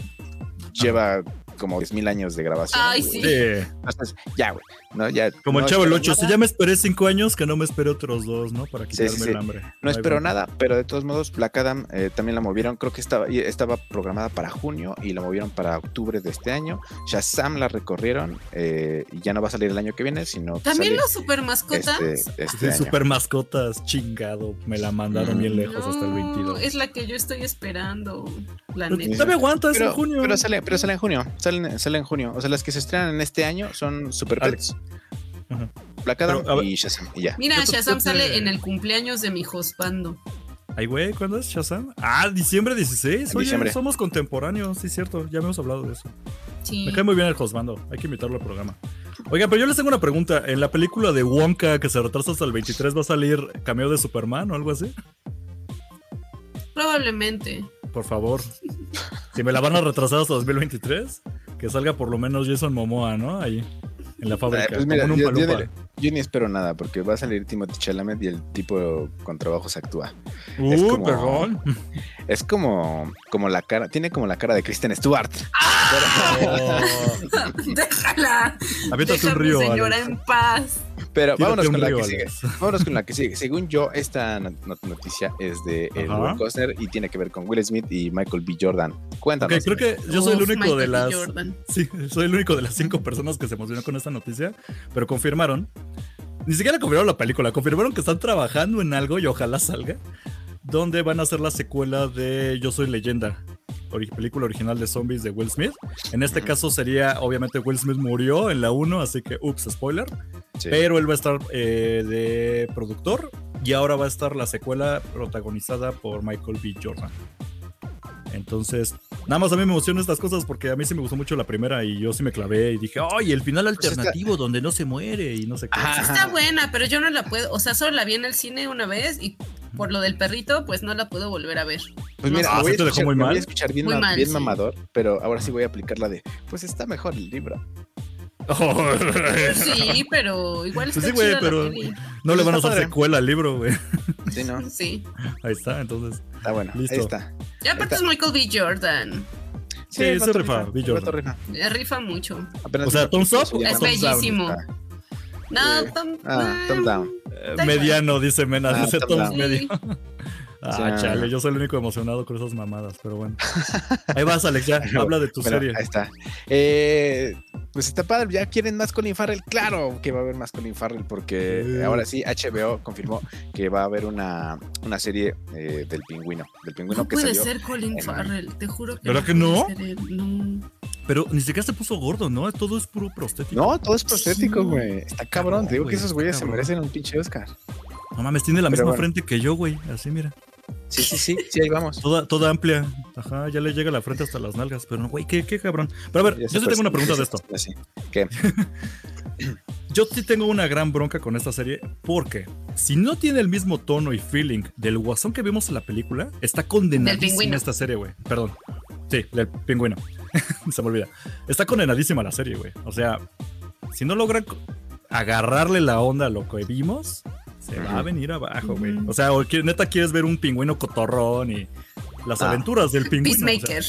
lleva como 10.000 años de grabación. Ay, sí. Sí. Entonces, ya, güey. ¿No? Ya, Como el chavo el espero 8, si nada, ya me esperé cinco años, que no me espere otros dos, ¿no? Para quitarme sí, sí. el hambre. No espero nada, pero de todos modos, Black Adam eh, también la movieron. Creo que estaba, estaba programada para junio y la movieron para octubre de este año. Shazam la recorrieron eh, y ya no va a salir el año que viene, sino que También los super mascotas. este, este Sí, año. super mascotas, chingado. Me la mandaron Mm. bien lejos hasta el 22. Es la que yo estoy esperando. La Pero neta. todavía aguanta, es pero, en junio. pero sale, pero sale en junio. Salen, sale en junio. O sea, las que se estrenan en este año son Super Alex. Pets, Ajá. Black Adam Pero, y Shazam. Y ya. Mira, ¿Qué te- Shazam sale en el cumpleaños de mi husbando. Ay, güey, ¿cuándo es Shazam? Ah, diciembre 16. En Oye, diciembre. somos contemporáneos, sí, cierto. Ya hemos hablado de eso. Sí. Me cae muy bien el Josbando. Hay que invitarlo al programa. Oiga, pero yo les tengo una pregunta. ¿En la película de Wonka que se retrasa hasta el 23 va a salir cameo de Superman o algo así? Probablemente. Por favor. Si me la van a retrasar hasta 2023, que salga por lo menos Jason Momoa, ¿no? Ahí, en la fábrica. Eh, pues mira, como en yo, un yo ni- yo ni espero nada porque va a salir Timothy Chalamet y el tipo con trabajos actúa. Uy, es como- perdón. Es como, como la cara, tiene como la cara de Kristen Stewart. Oh, *laughs* Déjala. aviéntate un río, señora Alex. en paz. Pero Tírate vámonos con la que sigue. *laughs* Vámonos con la que sigue. Según yo, esta not- not- noticia es de el Ajá. Will Costner y tiene que ver con Will Smith y Michael B. Jordan. Cuéntanos. Ok, creo que yo soy el único de las. *laughs* Sí, soy el único de las cinco personas que se emocionó con esta noticia, pero confirmaron. Ni siquiera confirmaron la película, confirmaron que están trabajando en algo y ojalá salga. Donde van a hacer la secuela de Yo Soy Leyenda, ori- película original de zombies de Will Smith. En este caso sería, obviamente, Will Smith murió en la 1, así que, ups, spoiler. Sí. Pero él va a estar eh, de productor y ahora va a estar la secuela protagonizada por Michael B. Jordan. Entonces, nada más a mí me emocionan estas cosas porque a mí sí me gustó mucho la primera y yo sí me clavé y dije, ¡ay, el final Pues alternativo donde no se muere y no sé qué! Ajá. Está buena, pero yo no la puedo. O sea, solo la vi en el cine una vez y por lo del perrito, pues no la puedo volver a ver. Pues mira, me voy, ¿sí a te dejó escuchar, muy me voy mal? a escuchar bien, mal, sí. mamador, pero ahora sí voy a aplicar la de, pues está mejor el libro. *laughs* Sí, pero igual está Pues sí, güey, pero- no le Pues van a está hacer secuela al libro, güey. Sí, ¿no? *laughs* Sí. Ahí está, entonces. Está bueno. Listo. Ahí está. Y aparte es Michael B. Jordan. Sí, el se rifa, B. Jordan. rifa. Eh, Rifa mucho. Apenas O sea, película up Es ¿no? bellísimo. No, Sí. Tom, Ah, no. thumb down. Eh, mediano, dice Mena, Ah, dice Tom down. medio. Ah, chale, yo soy el único emocionado con esas mamadas, pero bueno. Ahí vas, Alex, ya, *laughs* Pero- habla de tu Bueno, serie. Ahí está. Eh, pues está padre. ¿Ya quieren más Colin Farrell? Claro que va a haber más Colin Farrell porque Sí. ahora sí HBO confirmó que va a haber una, una serie eh, del pingüino. Del pingüino No que puede salió. ser Colin Farrell, te juro que ¿Verdad que no? él, No. Pero ni siquiera se puso gordo, ¿no? Todo es puro prostético. No, todo es prostético, Sí. güey. Está cabrón. Te digo que esos güeyes se merecen un pinche Oscar. No mames, tiene la Pero misma bueno. frente que yo, güey. Así, mira. Sí, sí, sí. Sí, ahí vamos. Toda, toda amplia. Ajá, ya le llega la frente hasta las nalgas. Pero no, güey, qué, qué cabrón. Pero a ver, yo sí tengo una pregunta de esto. *laughs* así. ¿Qué? *laughs* Yo sí tengo una gran bronca con esta serie porque si no tiene el mismo tono y feeling del guasón que vimos en la película, está condenadísima esta serie, güey. Perdón. Sí, del pingüino. *laughs* Se me olvida. Está condenadísima la serie, güey. O sea, si no logran... agarrarle la onda a lo que vimos, se va a venir abajo, güey. O sea, o que neta quieres ver un pingüino cotorrón y las Ah. aventuras del pingüino. o sea, Peacemaker.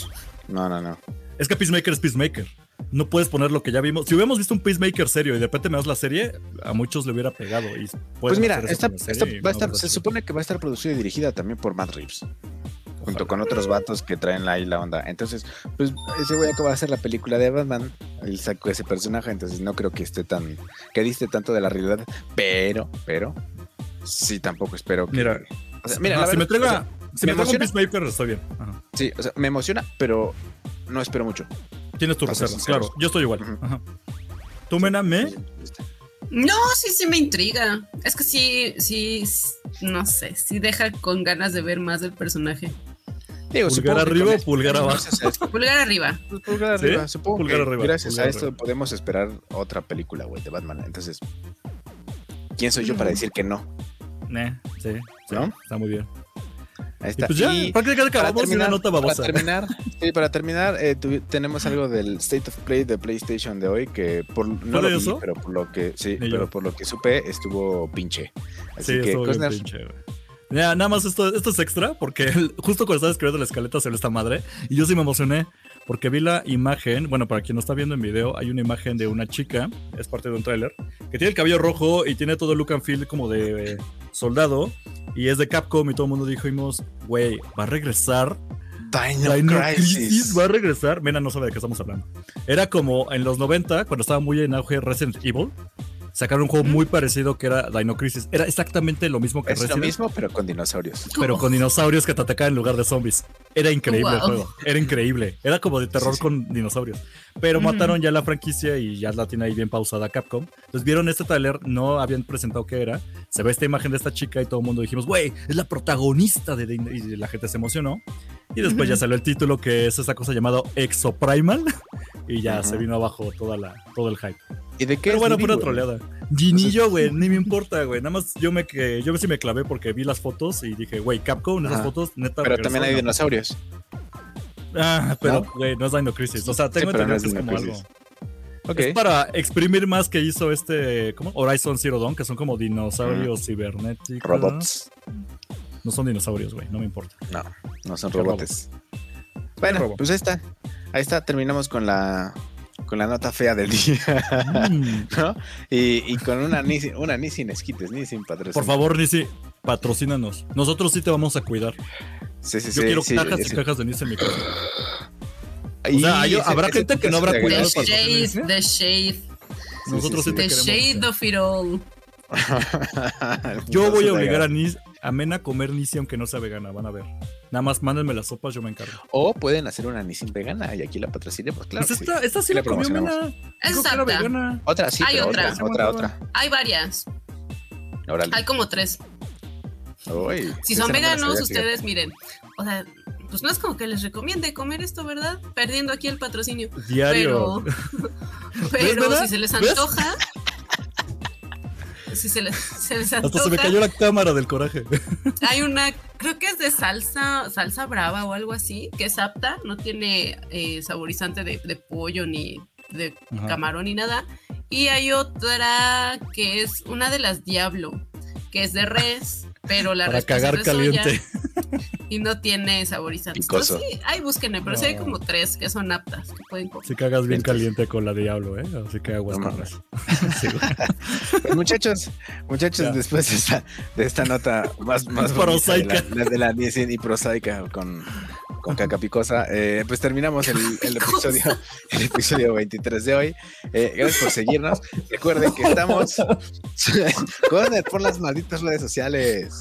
No, no, no. es que Peacemaker es Peacemaker. No puedes poner lo que ya vimos. Si hubiéramos visto un Peacemaker serio y de repente me das la serie, a muchos le hubiera pegado. Y Pues mira, esta, esta va a estar, se supone que va a estar producida y dirigida también por Matt Reeves, junto con otros vatos que traen ahí la onda. Entonces, pues ese güey acaba de hacer la película de Batman, él sacó ese personaje, entonces no creo que esté tan, que diste tanto de la realidad, pero, pero, sí tampoco espero que... Mira, o sea, mira, Ajá, la si me verdad, traiga, si me me traiga un. Peacemaker, está bien. Ajá. sí, o sea, me emociona, pero no espero mucho. Tienes tu Para ser reserva, sinceros. claro. Yo estoy igual. Ajá. ¿Tú, Mena, me? No, sí, sí me intriga. Es que sí, sí, no sé, sí deja con ganas de ver más del personaje. Digo, ¿Pulgar arriba o pulgar abajo? Pulgar arriba. Pues pulgar ¿Sí? arriba, supongo Pulgar que arriba, gracias pulgar a esto arriba. podemos esperar otra película, güey, de Batman. Entonces, ¿quién soy yo para decir que no? Sí, sí, ¿No? Está muy bien. Ahí Y está. pues ya, Y prácticamente para acabamos de una terminar, nota para babosa. terminar, *laughs* sí, para terminar eh, tenemos algo del State of Play de PlayStation de hoy que por no lo vi, eso? pero por lo que sí, pero yo. por lo que supe estuvo pinche. Así Sí, que Cosner, pinche. Ya, nada más esto, esto es extra, porque el- *laughs* justo cuando estaba escribiendo la escaleta se esta madre, y yo sí me emocioné, porque vi la imagen, bueno, para quien no está viendo en video, hay una imagen de una chica, es parte de un tráiler, que tiene el cabello rojo y tiene todo el look and feel como de eh, soldado, y es de Capcom y todo el mundo dijimos, güey, va a regresar Dino, Dino Crisis. Crisis va a regresar. Mena no sabe de qué estamos hablando. Era como en los 90, cuando estaba muy en auge Resident Evil. Sacaron un juego muy parecido que era Dino Crisis. Era exactamente lo mismo que Es lo Resident, mismo, pero con dinosaurios. pero con dinosaurios que te atacaban en lugar de zombies. Era increíble el Wow. juego. Era increíble. Era como de terror Sí, sí. con dinosaurios. Pero Ujú. mataron ya la franquicia y ya la tiene ahí bien pausada Capcom. Entonces vieron este trailer, no habían presentado qué era. Se ve esta imagen de esta chica y todo el mundo dijimos, güey, es la protagonista de Dino-". Y la gente se emocionó. Y después ya salió el título que es esa cosa llamada Exoprimal. Y ya se vino abajo toda la, todo el hype. ¿Y de qué Pero es bueno, pura troleada. Ginillo, güey, *laughs* ni me importa, güey. Nada más yo me que yo sí me clavé porque vi las fotos y dije, güey, Capcom, esas Ajá. fotos, neta. Pero también hay ¿no? dinosaurios. Ah, pero, güey, no es Dino Crisis. O sea, tengo no entendido es que es como Crisis. algo. Ok. Es para exprimir más que hizo este, ¿cómo? Horizon Zero Dawn, que son como dinosaurios cibernéticos. Robots. No son dinosaurios, güey, no me importa. No, no son Qué robotes. Bueno, pues ahí está. Ahí está, terminamos con la con la nota fea del día. Mm. *laughs* ¿no? Y, y con una ni, una ni sin esquites, ni sin patrocinio. Por favor, Nisi, patrocínanos. Nosotros sí te vamos a cuidar. Sí, sí, Yo sí, quiero sí, cajas y cajas de Nisi en mi casa. Y O sea, hay- ese- habrá ese gente que no habrá cuidado The shade, the shade, Nosotros sí, sí, te the queremos. shade of it all. Yo voy a obligar a Nis, a Mena a comer Nisi aunque no sea vegana, van a ver. Nada más mándenme las sopas, yo me encargo. O pueden hacer una Nissin vegana y aquí la patrocine, pues claro. pues esta, sí. esta sí Sí la la comió promocionamos. Mena. Vegana. Otra, sí, Hay pero otra. otra, otra, otra. Hay varias, Órale. hay como tres. Uy, Si son veganos, ustedes miren, o sea, pues no es como que les recomiende comer esto, ¿verdad? Perdiendo aquí el patrocinio. Diario. Pero, *laughs* pero si se les ¿Ves? Si se les, *laughs* se les Hasta se me cayó la cámara del coraje. hay una, creo que es de salsa, salsa brava o algo así, que es apta, no tiene eh, saborizante de, de pollo ni de Ajá. camarón ni nada. Y hay otra que es una de las Diablo, que es de res, pero la Para es cagar soya caliente. y no tiene saborizantes. Entonces, sí, ahí búsquenle, pero sí hay como tres que son aptas, que pueden comer. Si cagas bien Entonces- caliente con la diablo, ¿eh? Así que aguas No. *laughs* Sí. Pues, muchachos, muchachos, Ya. después de esta, de esta nota más, más bonita Prosaica. de la, de la Nissin y prosaica con, con caca picosa, eh, pues terminamos el, el episodio, el episodio 23 de hoy. Eh, gracias por seguirnos. Recuerden que estamos *laughs* con por las malditas redes sociales.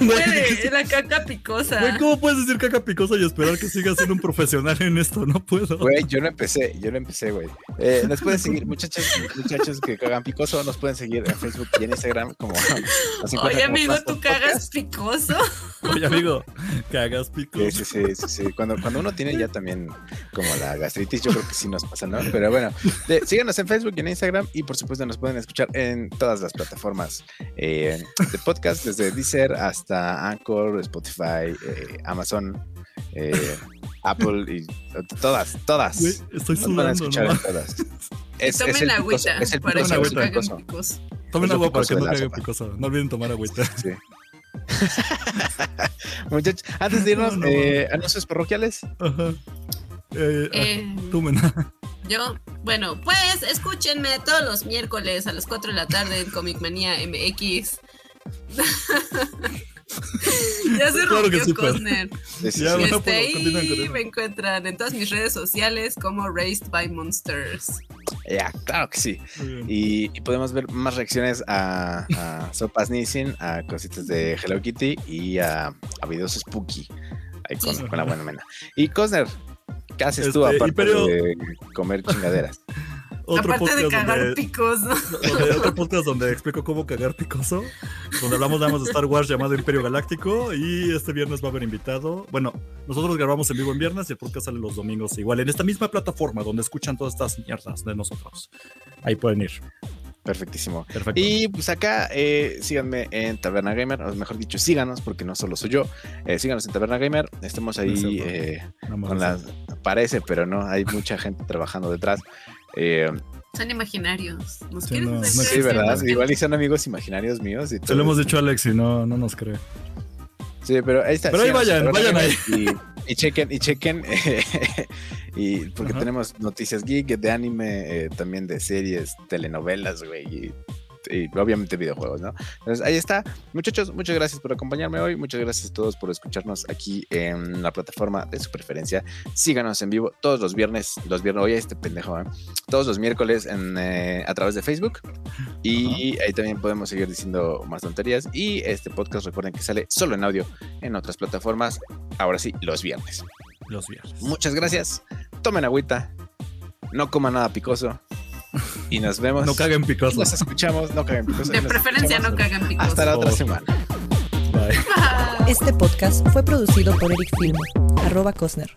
No *laughs* puede, la caca picosa. Güey, ¿cómo puedes decir caca picosa y esperar que sigas siendo un profesional en esto? No puedo. Güey, yo no empecé, yo no empecé, güey. Eh, nos pueden seguir, muchachos, muchachos que cagan picoso, nos pueden seguir en Facebook y en Instagram como. Oye, como amigo, tú cagas picoso. Oye, amigo, cagas Sí, picosa. sí, sí, sí, sí. Cuando, cuando uno tiene ya también como la gastritis, yo creo que sí nos pasa, ¿no? Pero bueno, de- síganos en Facebook y en Instagram y por supuesto nos pueden escuchar en todas las plataformas eh, de podcast, desde Deezer hasta Anchor, Spotify, eh, Amazon, eh, Apple y todas, todas. Estoy sudando, escuchar ¿no? en todas. Es, Tomen es el picoso, agüita es el para picoso, que no caguen picoso. picos. Tomen agua para picoso que no la sopa. picoso. No olviden tomar agüita. Sí. *laughs* Muchachos, antes de irnos, No, no, eh, anuncios parroquiales. Ajá. Eh, Eh, tú, Mena. Yo, bueno, pues escúchenme todos los miércoles a las 4 de la tarde en Comic Manía MX. *laughs* *laughs* ya se Claro que rompió sí, pues. Cosner. Sí, sí, Ya, bueno, Este, y continúen. me encuentran en todas mis redes sociales como Raised by Monsters. Ya, claro que sí. Y, y podemos ver más reacciones a, a *laughs* Sopas Nissin, a cositas de Hello Kitty y a, a videos spooky. Ahí con, Sí. con la buena mena. Y Cosner, ¿qué haces tú Este, aparte Imperio- de comer chingaderas? *laughs* Otro Aparte de podcast cagar donde, picos, ¿no? donde- otro podcast donde explico cómo cagar picoso, donde hablamos nada más de Star Wars llamado Imperio Galáctico y este viernes va a haber invitado. Bueno, nosotros grabamos en vivo en viernes y el podcast sale los domingos igual en esta misma plataforma donde escuchan todas estas mierdas de nosotros. Ahí pueden ir. Perfectísimo. Perfecto. Y pues acá eh, síganme en Taberna Gamer, o mejor dicho, síganos, porque no solo soy yo. Eh, síganos en Taberna Gamer. Estamos ahí eh, con las. Parece, pero no, hay mucha gente trabajando detrás. Eh, Son imaginarios. Nos Sí, no, sí, ¿verdad? Igual y son amigos imaginarios míos. Y Se lo hemos dicho a Alex y no, no nos cree. Sí, pero ahí está. Pero ahí vayan, vayan Gamer Y, y chequen, y chequen. *laughs* y porque Ajá. tenemos noticias geek de anime, eh, también de series, telenovelas, güey. Y, y obviamente videojuegos, ¿no? Entonces ahí está. Muchachos, muchas gracias por acompañarme hoy. Muchas gracias a todos por escucharnos aquí en la plataforma de su preferencia. Síganos en vivo todos los viernes, los viernes, oye, este pendejo, ¿eh? todos los miércoles en, eh, a través de Facebook. Y ahí también podemos seguir diciendo más tonterías. Y este podcast, recuerden que sale solo en audio en otras plataformas. Ahora sí, los viernes. Los viernes. Muchas gracias. Tomen agüita. No coman nada picoso. Y nos vemos. No caguen picoso. Nos escuchamos. No caguen picoso. De preferencia no cagan picos. Hasta la otra semana. Bye. Bye. *laughs* Este podcast fue producido por Eric Filmo, arroba Cosner.